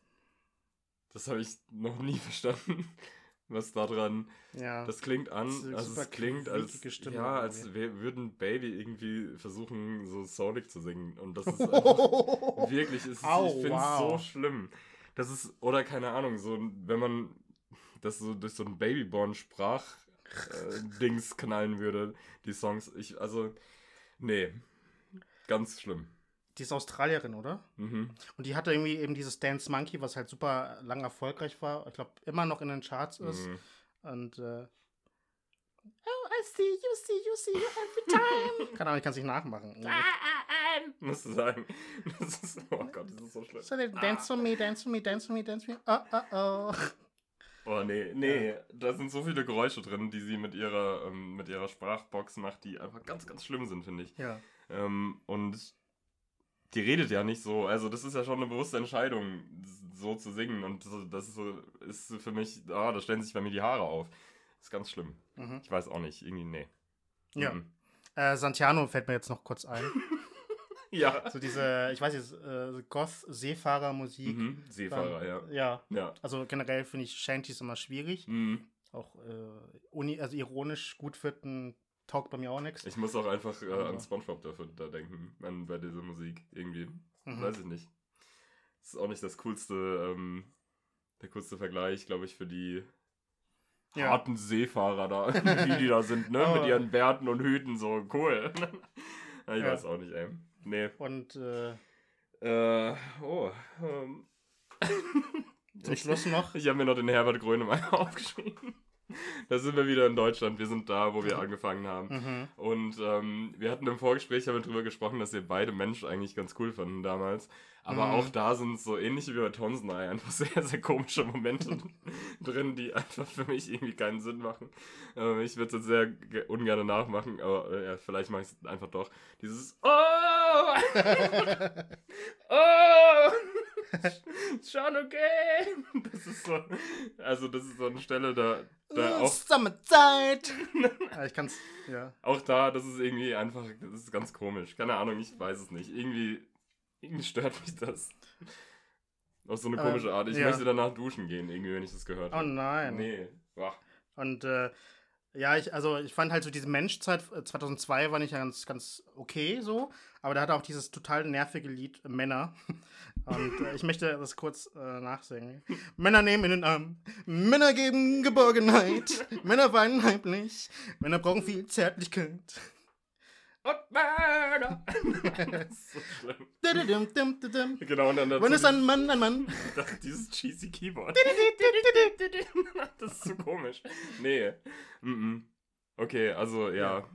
[SPEAKER 2] das habe ich noch nie *laughs* verstanden, was da dran.
[SPEAKER 1] ja.
[SPEAKER 2] Das klingt an,
[SPEAKER 1] Das
[SPEAKER 2] also es klingt als,
[SPEAKER 1] Stimme
[SPEAKER 2] ja, als wär- würden Baby irgendwie versuchen, so soulig zu singen. Und das ist *laughs* einfach, wirklich, ist,
[SPEAKER 1] Au,
[SPEAKER 2] ich finde es
[SPEAKER 1] wow.
[SPEAKER 2] so schlimm. Das ist, oder keine Ahnung, so, wenn man das so durch so ein Babyborn-Sprach äh, Dings knallen würde, die Songs. Ich, also, nee, ganz schlimm.
[SPEAKER 1] Die ist Australierin, oder?
[SPEAKER 2] Mhm.
[SPEAKER 1] Und die hatte irgendwie eben dieses Dance Monkey, was halt super lang erfolgreich war. Ich glaube, immer noch in den Charts ist.
[SPEAKER 2] Mhm.
[SPEAKER 1] Und äh, Oh, I see you, see you, see you every time. *laughs* Keine Ahnung, ich kann es nicht nachmachen.
[SPEAKER 2] Musst du sagen. Das ist, oh Gott, das ist so schlimm.
[SPEAKER 1] So, dance for me, dance for me, dance for me, dance for me. Oh, oh, oh.
[SPEAKER 2] Oh nee, nee, da sind so viele Geräusche drin, die sie mit ihrer, ähm, mit ihrer Sprachbox macht, die einfach ganz, ganz schlimm sind, finde ich.
[SPEAKER 1] Ja.
[SPEAKER 2] Ähm, und die redet ja nicht so. Also das ist ja schon eine bewusste Entscheidung, so zu singen. Und das ist, so, ist für mich, ah, da stellen sich bei mir die Haare auf. ist ganz schlimm.
[SPEAKER 1] Mhm.
[SPEAKER 2] Ich weiß auch nicht, irgendwie, nee.
[SPEAKER 1] Ja.
[SPEAKER 2] Mhm.
[SPEAKER 1] Äh, Santiano fällt mir jetzt noch kurz ein. *laughs*
[SPEAKER 2] Ja.
[SPEAKER 1] So diese, ich weiß nicht, äh, Goth-Seefahrer-Musik.
[SPEAKER 2] Mhm. Seefahrer, ja.
[SPEAKER 1] Ja.
[SPEAKER 2] Ja.
[SPEAKER 1] Also generell finde ich Shanties immer schwierig.
[SPEAKER 2] Mhm.
[SPEAKER 1] Auch äh, uni also ironisch gut finden, taugt bei mir auch nichts.
[SPEAKER 2] Ich muss auch einfach äh, an Spongebob dafür da denken, an, bei dieser Musik. Irgendwie.
[SPEAKER 1] Mhm.
[SPEAKER 2] Weiß ich nicht. Das ist auch nicht das coolste, ähm, der coolste Vergleich, glaube ich, für die
[SPEAKER 1] Ja.
[SPEAKER 2] harten Seefahrer da, *laughs* wie die da sind, ne? Mit ihren Bärten und Hüten, so cool. *laughs* ich
[SPEAKER 1] Ja.
[SPEAKER 2] weiß auch nicht, ey. Nee.
[SPEAKER 1] Und äh,
[SPEAKER 2] Äh, oh. Ähm.
[SPEAKER 1] zum Schluss noch. *laughs*
[SPEAKER 2] Ich habe mir noch den Herbert Grönemeyer aufgeschrieben. Da sind wir wieder in Deutschland. Wir sind da, wo wir angefangen haben.
[SPEAKER 1] Mhm.
[SPEAKER 2] Und ähm, wir hatten im Vorgespräch haben wir drüber gesprochen, dass wir beide Mensch eigentlich ganz cool fanden damals. Aber
[SPEAKER 1] Mhm.
[SPEAKER 2] auch da sind so ähnlich wie bei Tonsnai einfach *laughs* sehr, sehr komische Momente *laughs* drin, die einfach für mich irgendwie keinen Sinn machen. Ähm, ich würde es jetzt sehr ge- ungern nachmachen, aber äh, ja, vielleicht mache ich es einfach doch. Dieses Oh! *laughs* oh! *laughs* Schon okay! *laughs* Das ist so, also das ist so eine Stelle, da, da auch
[SPEAKER 1] Sommerzeit. *laughs* ja, ich kann's, ja.
[SPEAKER 2] auch da, das ist irgendwie einfach, das ist ganz komisch. Keine Ahnung, ich weiß es nicht. Irgendwie, irgendwie stört mich das. Auf so eine komische Art. Ich
[SPEAKER 1] ja.
[SPEAKER 2] möchte danach duschen gehen, irgendwie, wenn ich das gehört
[SPEAKER 1] Oh
[SPEAKER 2] habe.
[SPEAKER 1] nein.
[SPEAKER 2] Nee. Boah.
[SPEAKER 1] Und äh, ja, ich, also ich fand halt so diese Menschzeit äh, 2002 war nicht ganz, ganz okay so, aber da hat er auch dieses total nervige Lied Männer. *laughs* Und äh, ich möchte das kurz äh, nachsingen. Männer nehmen in den Arm, Männer geben Geborgenheit, Männer weinen heimlich, Männer brauchen viel Zärtlichkeit.
[SPEAKER 2] Und *laughs* das ist so schlimm. Genau, und dann dazu
[SPEAKER 1] Wann ist ein Mann ein Mann? *laughs*
[SPEAKER 2] dieses, dieses cheesy Keyboard. das ist so komisch. Nee. Mm -mm. Okay, also, ja.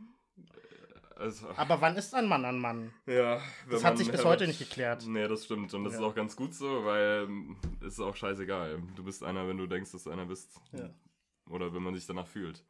[SPEAKER 2] Also,
[SPEAKER 1] Aber wann ist ein Mann ein Mann?
[SPEAKER 2] ja.
[SPEAKER 1] Das hat sich bis heute nicht geklärt.
[SPEAKER 2] Nee, das stimmt. Und das
[SPEAKER 1] Ja.
[SPEAKER 2] ist auch ganz gut so, weil ähm, es ist auch scheißegal. Du bist einer, wenn du denkst, dass du einer bist.
[SPEAKER 1] Ja.
[SPEAKER 2] Oder wenn man sich danach fühlt.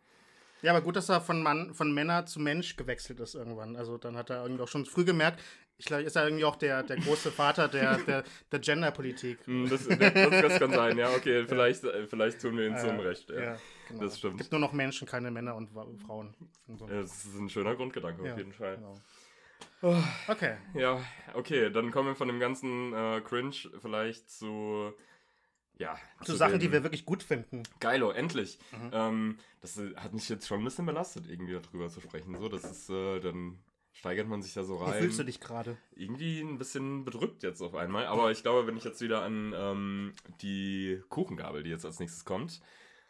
[SPEAKER 1] Ja, aber gut, dass er von Mann, von Männer zu Mensch gewechselt ist irgendwann. Also dann hat er irgendwie auch schon früh gemerkt, Ich glaube, ist ja irgendwie auch der, der große Vater der, *laughs* der, der Genderpolitik.
[SPEAKER 2] Hm, Das, das, das kann sein, ja, okay. Vielleicht, äh, vielleicht tun wir ihnen zum
[SPEAKER 1] Äh,
[SPEAKER 2] Recht. Ja.
[SPEAKER 1] Ja, genau.
[SPEAKER 2] Das stimmt.
[SPEAKER 1] Es gibt nur noch Menschen, keine Männer und Frauen. Und so.
[SPEAKER 2] Ja, Das ist ein schöner Grundgedanke
[SPEAKER 1] Ja,
[SPEAKER 2] auf jeden Fall.
[SPEAKER 1] Genau. Okay.
[SPEAKER 2] Ja, okay, dann kommen wir von dem ganzen äh, Cringe vielleicht zu. Ja,
[SPEAKER 1] Zu Sachen,
[SPEAKER 2] dem-
[SPEAKER 1] die wir wirklich gut finden.
[SPEAKER 2] Geilo, endlich.
[SPEAKER 1] Mhm.
[SPEAKER 2] Ähm, das äh, hat mich jetzt schon ein bisschen belastet, irgendwie darüber zu sprechen. So, das ist, äh, dann steigert man sich da so
[SPEAKER 1] Wie
[SPEAKER 2] rein.
[SPEAKER 1] fühlst du dich gerade?
[SPEAKER 2] Irgendwie ein bisschen bedrückt jetzt auf einmal. Aber ich glaube, wenn ich jetzt wieder an ähm, die Kuchengabel, die jetzt als nächstes kommt,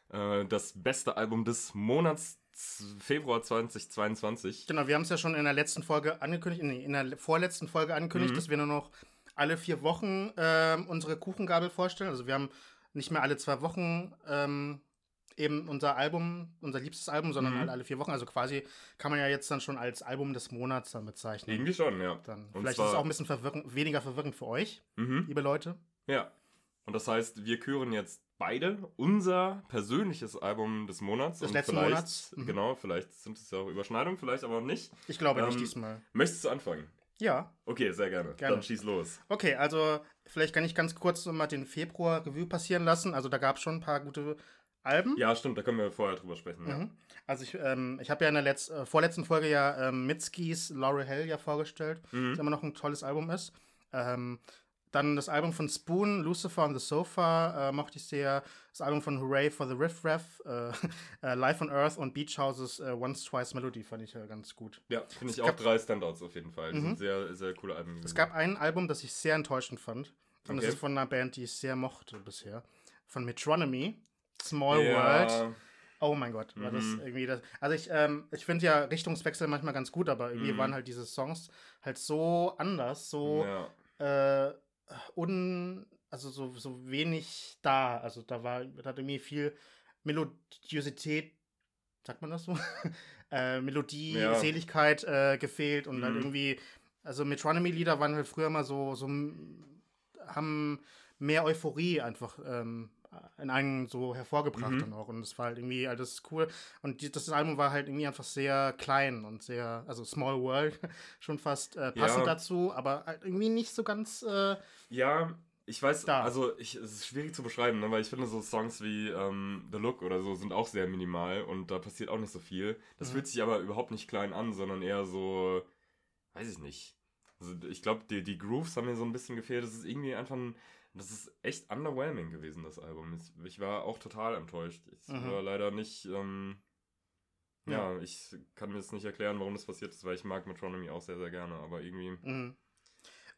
[SPEAKER 2] äh, das beste Album des Monats Februar 2022.
[SPEAKER 1] Genau, wir haben es ja schon in der letzten Folge angekündigt, nee, in der vorletzten Folge angekündigt,
[SPEAKER 2] Mhm.
[SPEAKER 1] dass wir nur noch alle vier Wochen ähm, unsere Kuchengabel vorstellen. Also wir haben nicht mehr alle zwei Wochen ähm, eben unser Album, unser liebstes Album, sondern
[SPEAKER 2] Mhm.
[SPEAKER 1] alle, alle vier Wochen. Also quasi kann man ja jetzt dann schon als Album des Monats dann bezeichnen.
[SPEAKER 2] Irgendwie schon, ja.
[SPEAKER 1] Dann.
[SPEAKER 2] Und
[SPEAKER 1] Vielleicht ist es auch ein bisschen verwirrend, weniger verwirrend für euch,
[SPEAKER 2] Mhm.
[SPEAKER 1] liebe Leute.
[SPEAKER 2] Ja. Und das heißt, wir küren jetzt beide unser persönliches Album des Monats.
[SPEAKER 1] Des
[SPEAKER 2] und
[SPEAKER 1] letzten
[SPEAKER 2] vielleicht,
[SPEAKER 1] Monats. Mhm.
[SPEAKER 2] Genau, vielleicht sind es ja auch Überschneidungen, vielleicht aber auch nicht.
[SPEAKER 1] Ich glaube nicht
[SPEAKER 2] Ähm,
[SPEAKER 1] diesmal.
[SPEAKER 2] Möchtest du anfangen?
[SPEAKER 1] Ja.
[SPEAKER 2] Okay, sehr gerne.
[SPEAKER 1] Gerne.
[SPEAKER 2] Dann schieß los.
[SPEAKER 1] Okay, also vielleicht kann ich ganz kurz mal den Februar Revue passieren lassen. Also da gab es schon ein paar gute Alben.
[SPEAKER 2] Ja, stimmt, da können wir vorher drüber sprechen. Ja.
[SPEAKER 1] Mhm. Also ich, ähm, ich habe ja in der letz äh, vorletzten Folge ja ähm, Mitskis Laurel Hell ja vorgestellt,
[SPEAKER 2] Mhm.
[SPEAKER 1] das immer noch ein tolles Album ist. Ähm, dann das Album von Spoon, Lucifer on the Sofa, äh, mochte ich sehr. Das Album von Hooray for the Riff Raff, äh, *laughs* äh, Life on Earth und Beach Houses äh, Once Twice Melody fand ich ja ganz gut.
[SPEAKER 2] Ja, finde ich
[SPEAKER 1] Es
[SPEAKER 2] auch
[SPEAKER 1] gab-
[SPEAKER 2] drei Standouts auf jeden Fall. Die
[SPEAKER 1] Mhm.
[SPEAKER 2] sind sehr, sehr coole Alben.
[SPEAKER 1] Es gab ein Album, das ich sehr enttäuschend fand. Und
[SPEAKER 2] Okay.
[SPEAKER 1] das ist von einer Band, die ich sehr mochte bisher. Von Metronomy, Small
[SPEAKER 2] ja,
[SPEAKER 1] World. Oh mein Gott, war das
[SPEAKER 2] Mhm.
[SPEAKER 1] irgendwie das. Also ich, ähm, ich finde ja Richtungswechsel manchmal ganz gut, aber irgendwie
[SPEAKER 2] Mhm.
[SPEAKER 1] waren halt diese Songs halt so anders, so
[SPEAKER 2] Ja.
[SPEAKER 1] äh, un, also so, so wenig da. Also da war, da hat irgendwie viel Melodiosität, sagt man das so? *laughs* äh, Melodie,
[SPEAKER 2] Ja.
[SPEAKER 1] Seligkeit äh, gefehlt und dann
[SPEAKER 2] Mhm.
[SPEAKER 1] irgendwie, also Metronomy-Lieder waren halt früher mal so, so haben mehr Euphorie einfach ähm, in einen so hervorgebracht
[SPEAKER 2] Mhm.
[SPEAKER 1] dann auch. Und es war halt irgendwie alles cool. Und die, das Album war halt irgendwie einfach sehr klein und sehr, also Small World *laughs* schon fast äh, passend
[SPEAKER 2] Ja.
[SPEAKER 1] dazu, aber halt irgendwie nicht so ganz. Äh,
[SPEAKER 2] Ja, ich weiß,
[SPEAKER 1] Da.
[SPEAKER 2] also ich, es ist schwierig zu beschreiben, ne, weil ich finde, so Songs wie ähm, The Look oder so sind auch sehr minimal und da passiert auch nicht so viel. Das
[SPEAKER 1] Mhm.
[SPEAKER 2] fühlt sich aber überhaupt nicht klein an, sondern eher so, weiß ich nicht. Also ich glaube, die, die Grooves haben mir so ein bisschen gefehlt. Das ist irgendwie einfach ein, das ist echt underwhelming gewesen, das Album. Ich, ich war auch total enttäuscht. Ich
[SPEAKER 1] Mhm.
[SPEAKER 2] war leider nicht, ähm, ja, ich kann mir jetzt nicht erklären, warum das passiert ist, weil ich mag Metronomy auch sehr, sehr gerne, aber irgendwie,
[SPEAKER 1] mh.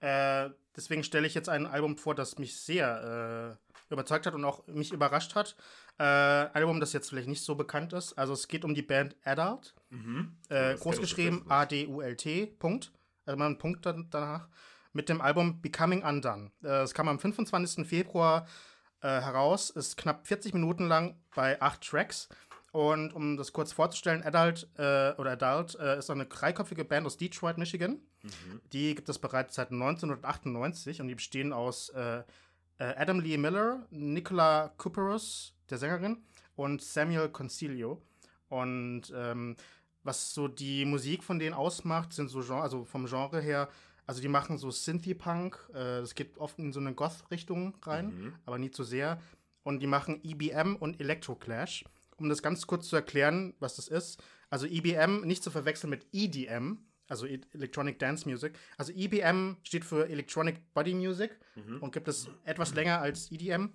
[SPEAKER 1] äh, deswegen stelle ich jetzt ein Album vor, das mich sehr äh, überzeugt hat und auch mich überrascht hat. Äh, Album, das jetzt vielleicht nicht so bekannt ist. Also es geht um die Band Adult.
[SPEAKER 2] mhm.
[SPEAKER 1] Äh,
[SPEAKER 2] Das
[SPEAKER 1] groß
[SPEAKER 2] kenn ich
[SPEAKER 1] geschrieben
[SPEAKER 2] tatsächlich
[SPEAKER 1] A-D-U-L-T, Punkt. Also mal ein Punkt dann, danach. Mit dem Album Becoming Undone. Äh, Es kam am 25. Februar äh, heraus, ist knapp 40 Minuten lang bei acht Tracks. Und um das kurz vorzustellen, Adult äh, oder Adult äh, ist eine dreiköpfige Band aus Detroit, Michigan.
[SPEAKER 2] Mhm.
[SPEAKER 1] Die gibt es bereits seit 1998 und die bestehen aus äh, Adam Lee Miller, Nicola Kuperus, der Sängerin, und Samuel Concilio. Und ähm, was so die Musik von denen ausmacht, sind so Genre, also vom Genre her, also die machen so Synthie-Punk, äh, das geht oft in so eine Goth-Richtung rein,
[SPEAKER 2] Mhm.
[SPEAKER 1] aber nie zu sehr. Und die machen EBM und Electroclash. Um das ganz kurz zu erklären, was das ist. Also EBM nicht zu verwechseln mit EDM, also E- Electronic Dance Music. Also EBM steht für Electronic Body Music
[SPEAKER 2] Mhm.
[SPEAKER 1] und gibt es etwas länger als EDM.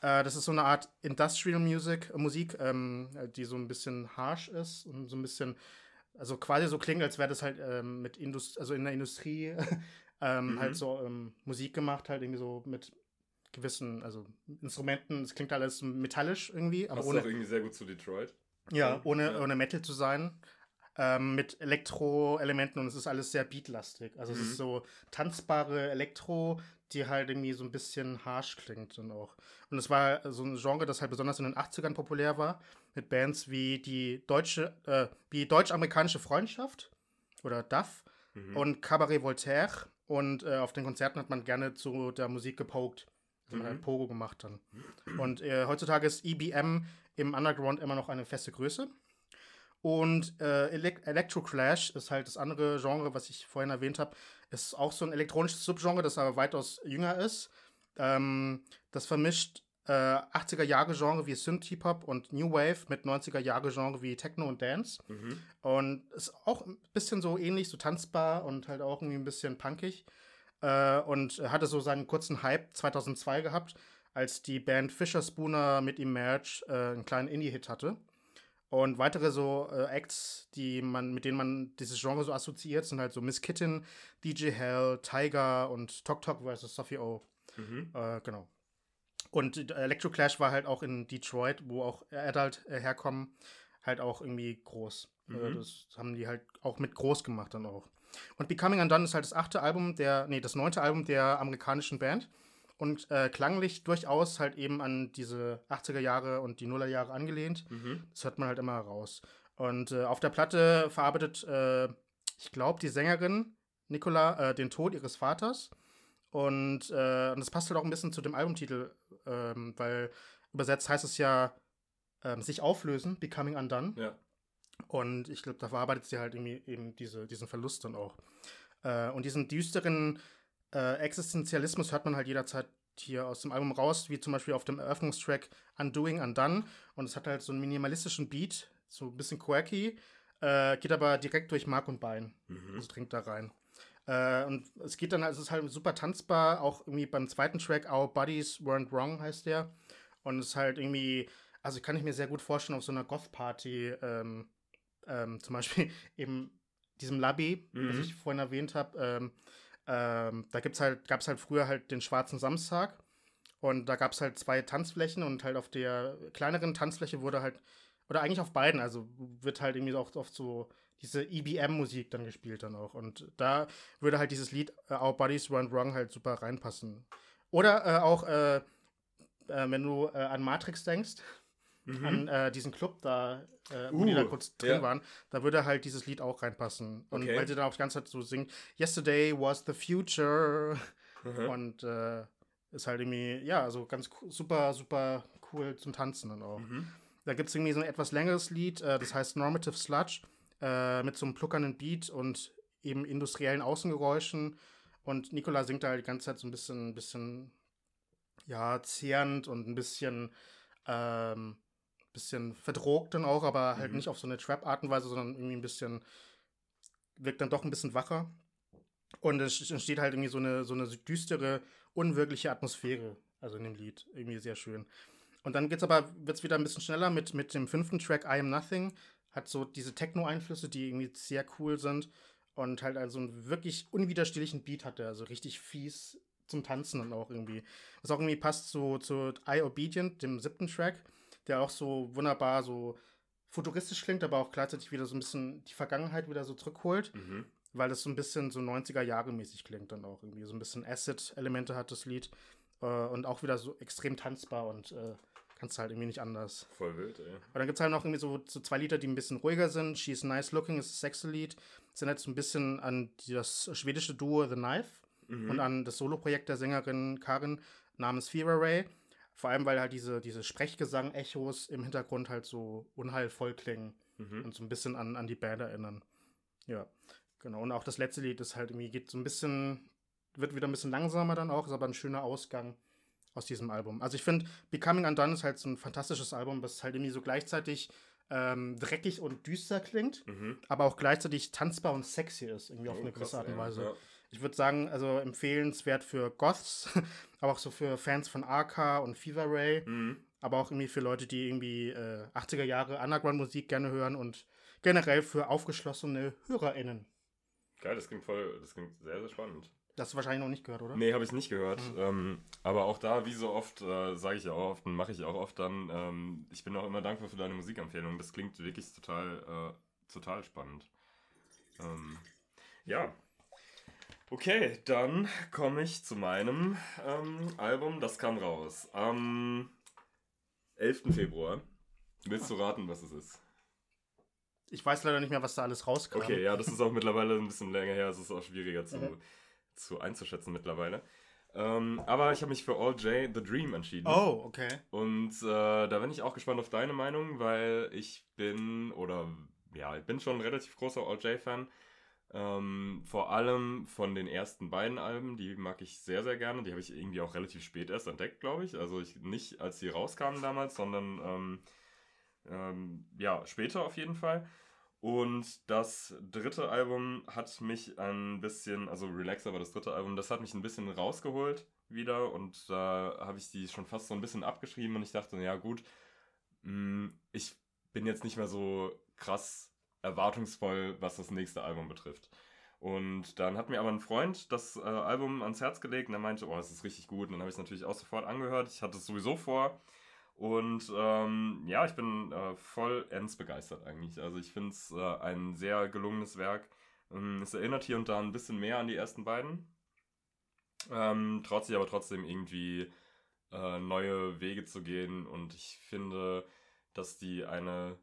[SPEAKER 1] Äh, das ist so eine Art Industrial Music, Musik, ähm, die so ein bisschen harsh ist und so ein bisschen, also quasi so klingt, als wäre das halt ähm, mit Indust also in der Industrie *laughs* ähm,
[SPEAKER 2] Mhm.
[SPEAKER 1] halt so ähm, Musik gemacht, halt irgendwie so mit gewissen, also Instrumenten. Es klingt alles metallisch irgendwie, aber
[SPEAKER 2] Passt
[SPEAKER 1] ohne,
[SPEAKER 2] auch irgendwie sehr gut zu Detroit.
[SPEAKER 1] ja, ohne,
[SPEAKER 2] Ja.
[SPEAKER 1] ohne Metal zu sein. Ähm, mit Elektro-Elementen und es ist alles sehr beatlastig. Also es
[SPEAKER 2] Mhm.
[SPEAKER 1] ist so tanzbare Elektro, die halt irgendwie so ein bisschen harsh klingt und auch. Und es war so ein Genre, das halt besonders in den 80ern populär war, mit Bands wie die deutsche, äh, wie deutsch-amerikanische Freundschaft oder DAF
[SPEAKER 2] Mhm.
[SPEAKER 1] und Cabaret Voltaire. Und äh, auf den Konzerten hat man gerne zu der Musik gepokt. Also man
[SPEAKER 2] Mhm.
[SPEAKER 1] hat Pogo gemacht dann. Und äh, heutzutage ist EBM im Underground immer noch eine feste Größe. Und äh, Elect Electro Clash ist halt das andere Genre, was ich vorhin erwähnt habe. Ist auch so ein elektronisches Subgenre, das aber weitaus jünger ist. Ähm, das vermischt äh, 80er-Jahre-Genre wie Synth-Hip-Hop und New Wave mit 90er-Jahre-Genre wie Techno und Dance.
[SPEAKER 2] Mhm.
[SPEAKER 1] Und ist auch ein bisschen so ähnlich, so tanzbar und halt auch irgendwie ein bisschen punkig. Äh, und hatte so seinen kurzen Hype 2002 gehabt, als die Band Fisher Spooner mit Emerge äh, einen kleinen Indie-Hit hatte. Und weitere so äh, Acts, die man, mit denen man dieses Genre so assoziiert, sind halt so Miss Kitten, DJ Hell, Tiger und Tok Tok vs. Sophie O.
[SPEAKER 2] Mhm.
[SPEAKER 1] Äh, genau. Und Electro Clash war halt auch in Detroit, wo auch Adult äh, herkommen, halt auch irgendwie groß.
[SPEAKER 2] Mhm.
[SPEAKER 1] Äh, das haben die halt auch mit groß gemacht dann auch. Und Becoming Undone ist halt das achte Album der, nee, das neunte Album der amerikanischen Band und äh, klanglich durchaus halt eben an diese 80er Jahre und die Nuller Jahre angelehnt.
[SPEAKER 2] Mhm.
[SPEAKER 1] Das hört man halt immer raus. Und äh, auf der Platte verarbeitet, äh, ich glaube, die Sängerin Nicola äh, den Tod ihres Vaters. Und, äh, und das passt halt auch ein bisschen zu dem Albumtitel, ähm, weil übersetzt heißt es ja ähm, sich auflösen, Becoming Undone.
[SPEAKER 2] Ja.
[SPEAKER 1] Und ich glaube, da verarbeitet sie halt irgendwie eben diese, diesen Verlust dann auch. Äh, und diesen düsteren äh, Existenzialismus hört man halt jederzeit hier aus dem Album raus, wie zum Beispiel auf dem Eröffnungstrack Undoing Undone. Und es hat halt so einen minimalistischen Beat, so ein bisschen quirky, äh, geht aber direkt durch Mark und Bein.
[SPEAKER 2] Mhm.
[SPEAKER 1] Also dringt da rein. Äh, und es geht dann, also es ist halt super tanzbar, auch irgendwie beim zweiten Track, Our Bodies Weren't Wrong heißt der. Und es ist halt irgendwie, also kann ich mir sehr gut vorstellen, auf so einer Goth-Party, ähm, ähm, *laughs* zum Beispiel eben diesem Labby,
[SPEAKER 2] Mhm.
[SPEAKER 1] was ich vorhin erwähnt habe, ähm, ähm, da gibt's halt, gab es halt früher halt den schwarzen Samstag und da gab es halt zwei Tanzflächen und halt auf der kleineren Tanzfläche wurde halt, oder eigentlich auf beiden, also wird halt irgendwie auch oft so diese EBM-Musik dann gespielt dann auch und da würde halt dieses Lied äh, Our Bodies Run Wrong halt super reinpassen. Oder äh, auch, äh, äh, wenn du äh, an Matrix denkst,
[SPEAKER 2] Mhm.
[SPEAKER 1] an äh, diesen Club da, wo die
[SPEAKER 2] Uh,
[SPEAKER 1] da kurz drin
[SPEAKER 2] ja.
[SPEAKER 1] waren, da würde halt dieses Lied auch reinpassen. Und
[SPEAKER 2] Okay.
[SPEAKER 1] weil sie dann auch die ganze Zeit so singt, Yesterday was the future.
[SPEAKER 2] Mhm.
[SPEAKER 1] Und ist halt irgendwie, ja, also ganz super, super cool zum Tanzen dann auch.
[SPEAKER 2] Mhm.
[SPEAKER 1] Da gibt es irgendwie so ein etwas längeres Lied, das heißt Normative Sludge, äh, mit so einem pluckernden Beat und eben industriellen Außengeräuschen. Und Nicola singt da halt die ganze Zeit so ein bisschen, bisschen ja, zehrend und ein bisschen, ähm, bisschen verdrogt dann auch, aber halt
[SPEAKER 2] Mhm.
[SPEAKER 1] nicht auf so eine Trap-Art und Weise, sondern irgendwie ein bisschen, wirkt dann doch ein bisschen wacher. Und es entsteht halt irgendwie so eine, so eine düstere, unwirkliche Atmosphäre, also in dem Lied. Irgendwie sehr schön. Und dann geht's aber, wird's wieder ein bisschen schneller mit, mit dem fünften Track I Am Nothing. Hat so diese Techno-Einflüsse, die irgendwie sehr cool sind. Und halt also einen wirklich unwiderstehlichen Beat hat der, also richtig fies zum Tanzen und auch irgendwie. Was auch irgendwie passt zu, zu I Obedient, dem siebten Track, der auch so wunderbar so futuristisch klingt, aber auch gleichzeitig wieder so ein bisschen die Vergangenheit wieder so zurückholt
[SPEAKER 2] Mhm.
[SPEAKER 1] weil das so ein bisschen so 90er Jahre mäßig klingt dann auch irgendwie. So ein bisschen Acid-Elemente hat das Lied äh, und auch wieder so extrem tanzbar und äh, kannst halt irgendwie nicht anders.
[SPEAKER 2] Voll wild, ey.
[SPEAKER 1] Und dann gibt es halt noch irgendwie so, so zwei Lieder, die ein bisschen ruhiger sind. She's Nice Looking ist das sechste Lied. Das erinnert so ein bisschen an das schwedische Duo The Knife
[SPEAKER 2] Mhm.
[SPEAKER 1] und an das Soloprojekt der Sängerin Karin namens Fever Ray. Vor allem, weil halt diese, diese Sprechgesang-Echos im Hintergrund halt so unheilvoll klingen
[SPEAKER 2] Mhm.
[SPEAKER 1] und so ein bisschen an, an die Band erinnern. Ja, genau. Und auch das letzte Lied ist halt irgendwie, geht so ein bisschen, wird wieder ein bisschen langsamer dann auch, ist aber ein schöner Ausgang aus diesem Album. Also ich finde, Becoming Undone ist halt so ein fantastisches Album, das halt irgendwie so gleichzeitig ähm, dreckig und düster klingt,
[SPEAKER 2] Mhm.
[SPEAKER 1] aber auch gleichzeitig tanzbar und sexy ist, irgendwie auf
[SPEAKER 2] Oh,
[SPEAKER 1] eine
[SPEAKER 2] krass,
[SPEAKER 1] gewisse Art und. Weise.
[SPEAKER 2] Ja.
[SPEAKER 1] Ich würde sagen, also empfehlenswert für Goths, *laughs* aber auch so für Fans von Arca und Fever Ray
[SPEAKER 2] Mhm.
[SPEAKER 1] aber auch irgendwie für Leute, die irgendwie äh, 80er Jahre Underground-Musik gerne hören und generell für aufgeschlossene HörerInnen.
[SPEAKER 2] Geil, das klingt voll, das klingt sehr, sehr spannend.
[SPEAKER 1] Das hast du wahrscheinlich noch nicht gehört, oder?
[SPEAKER 2] Nee, habe ich nicht gehört.
[SPEAKER 1] Mhm.
[SPEAKER 2] Ähm, aber auch da, wie so oft, äh, sage ich ja auch oft und mache ich auch oft dann, ähm, ich bin auch immer dankbar für deine Musikempfehlung. Das klingt wirklich total, äh, total spannend. Ähm, ja. Okay, dann komme ich zu meinem ähm, Album. Das kam raus am 11. Februar. Willst du raten, was es ist?
[SPEAKER 1] Ich weiß leider nicht mehr, was da alles rauskam.
[SPEAKER 2] Okay, ja, das ist auch mittlerweile ein bisschen länger her. Es ist auch schwieriger zu,
[SPEAKER 1] Mhm.
[SPEAKER 2] Zu einzuschätzen mittlerweile. Ähm, aber ich habe mich für All J The Dream entschieden.
[SPEAKER 1] Oh, okay.
[SPEAKER 2] Und äh, da bin ich auch gespannt auf deine Meinung, weil ich bin oder ja, ich bin schon ein relativ großer All J-Fan. Ähm, vor allem von den ersten beiden Alben, die mag ich sehr, sehr gerne. Die habe ich irgendwie auch relativ spät erst entdeckt, glaube ich. Also ich, nicht als sie rauskamen damals, sondern ähm, ähm, ja, später auf jeden Fall. Und das dritte Album hat mich ein bisschen, also Relaxer war das dritte Album, das hat mich ein bisschen rausgeholt wieder und da habe ich die schon fast so ein bisschen abgeschrieben und ich dachte, ja gut, mm, ich bin jetzt nicht mehr so krass erwartungsvoll, was das nächste Album betrifft. Und dann hat mir aber ein Freund das äh, Album ans Herz gelegt und er meinte, oh, das ist richtig gut. Und dann habe ich es natürlich auch sofort angehört. Ich hatte es sowieso vor. Und ähm, ja, ich bin äh, vollends begeistert eigentlich. Also ich finde es äh, ein sehr gelungenes Werk. Ähm, es erinnert hier und da ein bisschen mehr an die ersten beiden. Ähm, traut sich aber trotzdem irgendwie äh, neue Wege zu gehen. Und ich finde, dass die eine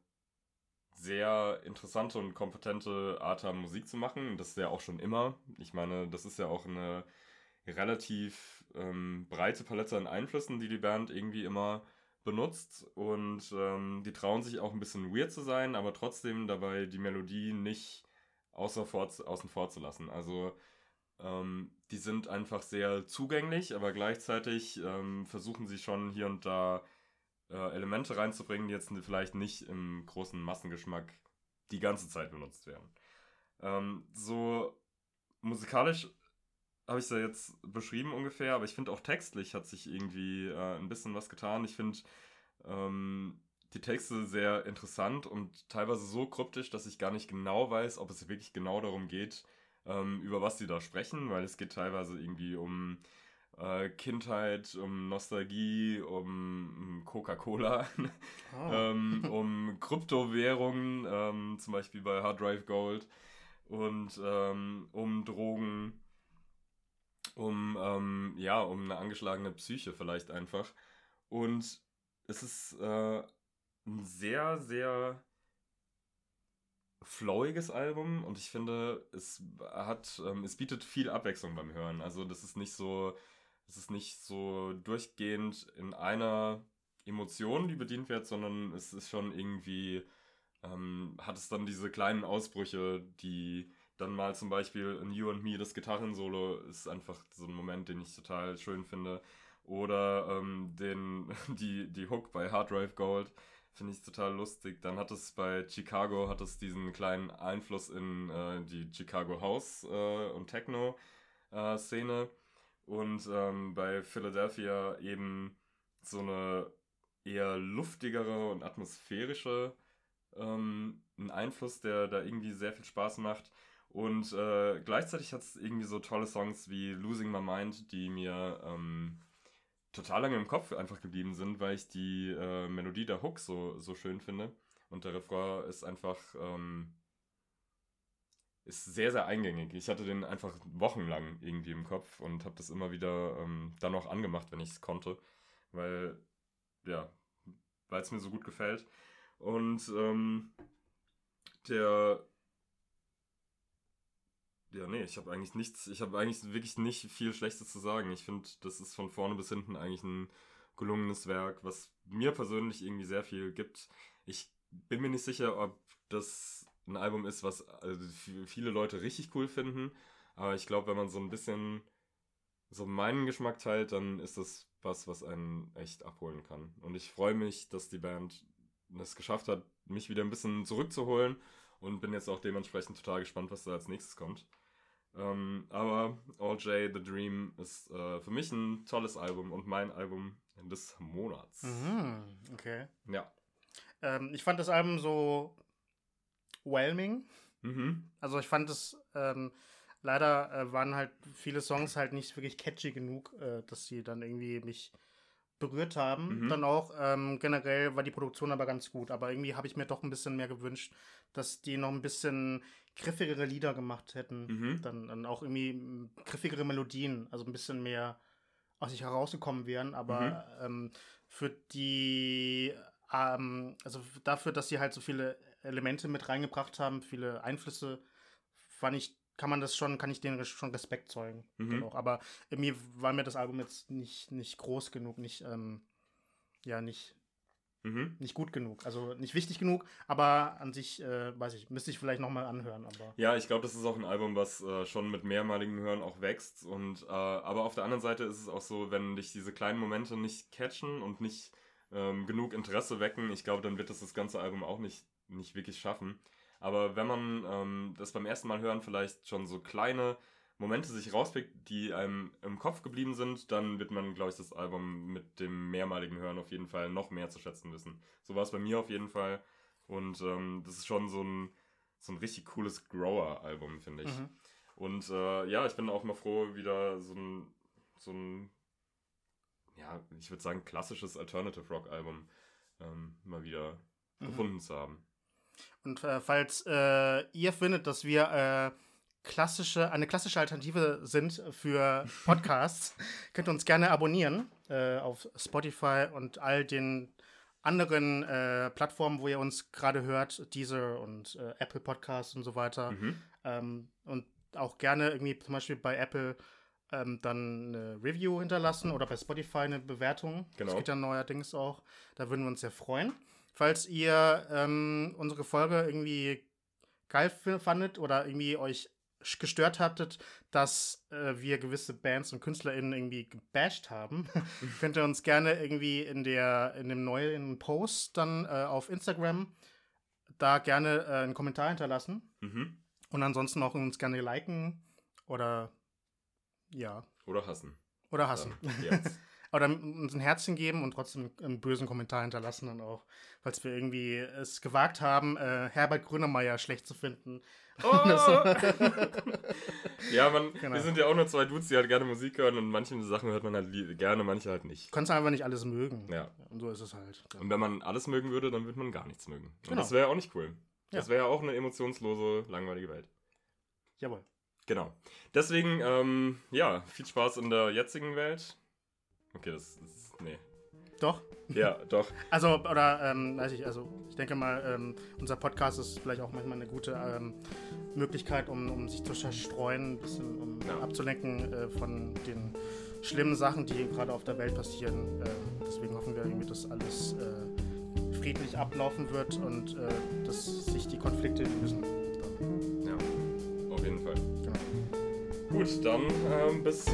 [SPEAKER 2] sehr interessante und kompetente Art haben, Musik zu machen. Das ist ja auch schon immer. Ich meine, das ist ja auch eine relativ ähm, breite Palette an Einflüssen, die die Band irgendwie immer benutzt. Und ähm, die trauen sich auch ein bisschen weird zu sein, aber trotzdem dabei die Melodie nicht außer vor, außen vor zu lassen. Also ähm, die sind einfach sehr zugänglich, aber gleichzeitig ähm, versuchen sie schon hier und da äh, Elemente reinzubringen, die jetzt vielleicht nicht im großen Massengeschmack die ganze Zeit benutzt werden. Ähm, so musikalisch habe ich es ja jetzt beschrieben ungefähr, aber ich finde auch textlich hat sich irgendwie äh, ein bisschen was getan. Ich finde ähm, die Texte sehr interessant und teilweise so kryptisch, dass ich gar nicht genau weiß, ob es wirklich genau darum geht, ähm, über was sie da sprechen, weil es geht teilweise irgendwie um äh, Kindheit, um Nostalgie, um Coca-Cola, oh. *laughs* ähm, *laughs* um Kryptowährungen, ähm, zum Beispiel bei Hard Drive Gold und ähm, um Drogen, um ähm, ja, um eine angeschlagene Psyche vielleicht einfach. Und es ist äh, ein sehr, sehr flowiges Album und ich finde, es hat, ähm, es bietet viel Abwechslung beim Hören. Also das ist nicht so, es ist nicht so durchgehend in einer Emotion, die bedient wird, sondern es ist schon irgendwie, ähm, hat es dann diese kleinen Ausbrüche, die dann mal zum Beispiel in You and Me, das Gitarrensolo ist einfach so ein Moment, den ich total schön finde. Oder ähm, den, *laughs* die, die Hook bei Hard Drive Gold finde ich total lustig. Dann hat es bei Chicago, hat es diesen kleinen Einfluss in äh, die Chicago House äh, und Techno-Szene. Äh, und ähm, bei Philadelphia eben so eine eher luftigere und atmosphärische ähm, ein Einfluss, der da irgendwie sehr viel Spaß macht. Und äh, gleichzeitig hat es irgendwie so tolle Songs wie Losing My Mind, die mir ähm, total lange im Kopf einfach geblieben sind, weil ich die äh, Melodie der Hook so, so schön finde. Und der Refrain ist einfach ähm, ist sehr, sehr eingängig. Ich hatte den einfach wochenlang irgendwie im Kopf und habe das immer wieder ähm, dann noch angemacht, wenn ich es konnte, weil, ja, weil es mir so gut gefällt. Und ähm, der, ja, nee, ich habe eigentlich nichts, ich habe eigentlich wirklich nicht viel Schlechtes zu sagen. Ich finde, das ist von vorne bis hinten eigentlich ein gelungenes Werk, was mir persönlich irgendwie sehr viel gibt. Ich bin mir nicht sicher, ob das ein Album ist, was also viele Leute richtig cool finden. Aber ich glaube, wenn man so ein bisschen so meinen Geschmack teilt, dann ist das was, was einen echt abholen kann. Und ich freue mich, dass die Band es geschafft hat, mich wieder ein bisschen zurückzuholen und bin jetzt auch dementsprechend total gespannt, was da als nächstes kommt. Ähm, aber All J The Dream ist äh, für mich ein tolles Album und mein Album des Monats.
[SPEAKER 1] Mhm, okay.
[SPEAKER 2] Ja.
[SPEAKER 1] Ähm, ich fand das Album so whelming. Mhm. Also ich fand es, ähm, leider äh, waren halt viele Songs halt nicht wirklich catchy genug, äh, dass sie dann irgendwie mich berührt haben. Mhm. Dann auch ähm, generell war die Produktion aber ganz gut, aber irgendwie habe ich mir doch ein bisschen mehr gewünscht, dass die noch ein bisschen griffigere Lieder gemacht hätten. Mhm. Dann, dann auch irgendwie griffigere Melodien, also ein bisschen mehr aus sich herausgekommen wären, aber mhm. ähm, für die ähm, also dafür, dass sie halt so viele Elemente mit reingebracht haben, viele Einflüsse, fand ich, kann man das schon, kann ich denen schon Respekt zeugen. Mhm. Aber mir war mir das Album jetzt nicht, nicht groß genug, nicht, ähm, ja, nicht Mhm. Nicht gut genug. Also nicht wichtig genug, aber an sich, äh, weiß ich, müsste ich vielleicht nochmal anhören. Aber
[SPEAKER 2] ja, ich glaube, das ist auch ein Album, was äh, schon mit mehrmaligem Hören auch wächst. Und, äh, aber auf der anderen Seite ist es auch so, wenn dich diese kleinen Momente nicht catchen und nicht ähm, genug Interesse wecken, ich glaube, dann wird das das ganze Album auch nicht, nicht wirklich schaffen. Aber wenn man ähm, das beim ersten Mal hören vielleicht schon so kleine Momente sich rauspickt, die einem im Kopf geblieben sind, dann wird man, glaube ich, das Album mit dem mehrmaligen Hören auf jeden Fall noch mehr zu schätzen wissen. So war es bei mir auf jeden Fall. Und ähm, das ist schon so ein, so ein richtig cooles Grower-Album, finde ich. Mhm. Und äh, ja, ich bin auch mal froh, wieder so ein, so ein ja, ich würde sagen, klassisches Alternative Rock-Album ähm, mal wieder mhm. gefunden zu haben.
[SPEAKER 1] Und äh, falls äh, ihr findet, dass wir äh, klassische, eine klassische Alternative sind für Podcasts, *laughs* könnt ihr uns gerne abonnieren äh, auf Spotify und all den anderen äh, Plattformen, wo ihr uns gerade hört, Deezer und äh, Apple Podcasts und so weiter. Mhm. Ähm, und auch gerne irgendwie zum Beispiel bei Apple ähm, dann eine Review hinterlassen oder bei Spotify eine Bewertung. Genau. Das geht ja neuerdings auch. Da würden wir uns sehr freuen. Falls ihr ähm, unsere Folge irgendwie geil fandet oder irgendwie euch gestört hattet, dass äh, wir gewisse Bands und KünstlerInnen irgendwie gebasht haben, *laughs* könnt ihr uns gerne irgendwie in der in dem neuen Post dann äh, auf Instagram da gerne äh, einen Kommentar hinterlassen. Mhm. Und ansonsten auch uns gerne liken oder ja.
[SPEAKER 2] Oder hassen.
[SPEAKER 1] Oder hassen. Ja, Oder *laughs* uns ein Herzchen geben und trotzdem einen bösen Kommentar hinterlassen dann auch, falls wir irgendwie es gewagt haben, äh, Herbert Grönemeyer schlecht zu finden. Oh! *laughs*
[SPEAKER 2] ja, man, genau. wir sind ja auch nur zwei Dudes, die halt gerne Musik hören und manche Sachen hört man halt gerne, manche halt nicht. Du
[SPEAKER 1] kannst einfach nicht alles mögen.
[SPEAKER 2] Ja.
[SPEAKER 1] Und so ist es halt.
[SPEAKER 2] Ja. Und wenn man alles mögen würde, dann würde man gar nichts mögen. Und genau. das wäre auch nicht cool. Das wäre ja auch eine emotionslose, langweilige Welt.
[SPEAKER 1] Jawohl.
[SPEAKER 2] Genau. Deswegen, ähm, ja, viel Spaß in der jetzigen Welt. Okay, das ist. Nee.
[SPEAKER 1] Doch?
[SPEAKER 2] Ja, doch. *laughs*
[SPEAKER 1] Also, oder, ähm, weiß ich, also, ich denke mal, ähm, unser Podcast ist vielleicht auch manchmal eine gute ähm, Möglichkeit, um, um sich zu zerstreuen, ein bisschen um ja. abzulenken äh, von den schlimmen Sachen, die gerade auf der Welt passieren. Äh, deswegen hoffen wir irgendwie, dass alles äh, friedlich ablaufen wird und äh, dass sich die Konflikte lösen.
[SPEAKER 2] Ja, auf jeden Fall. Gut, dann ähm, bis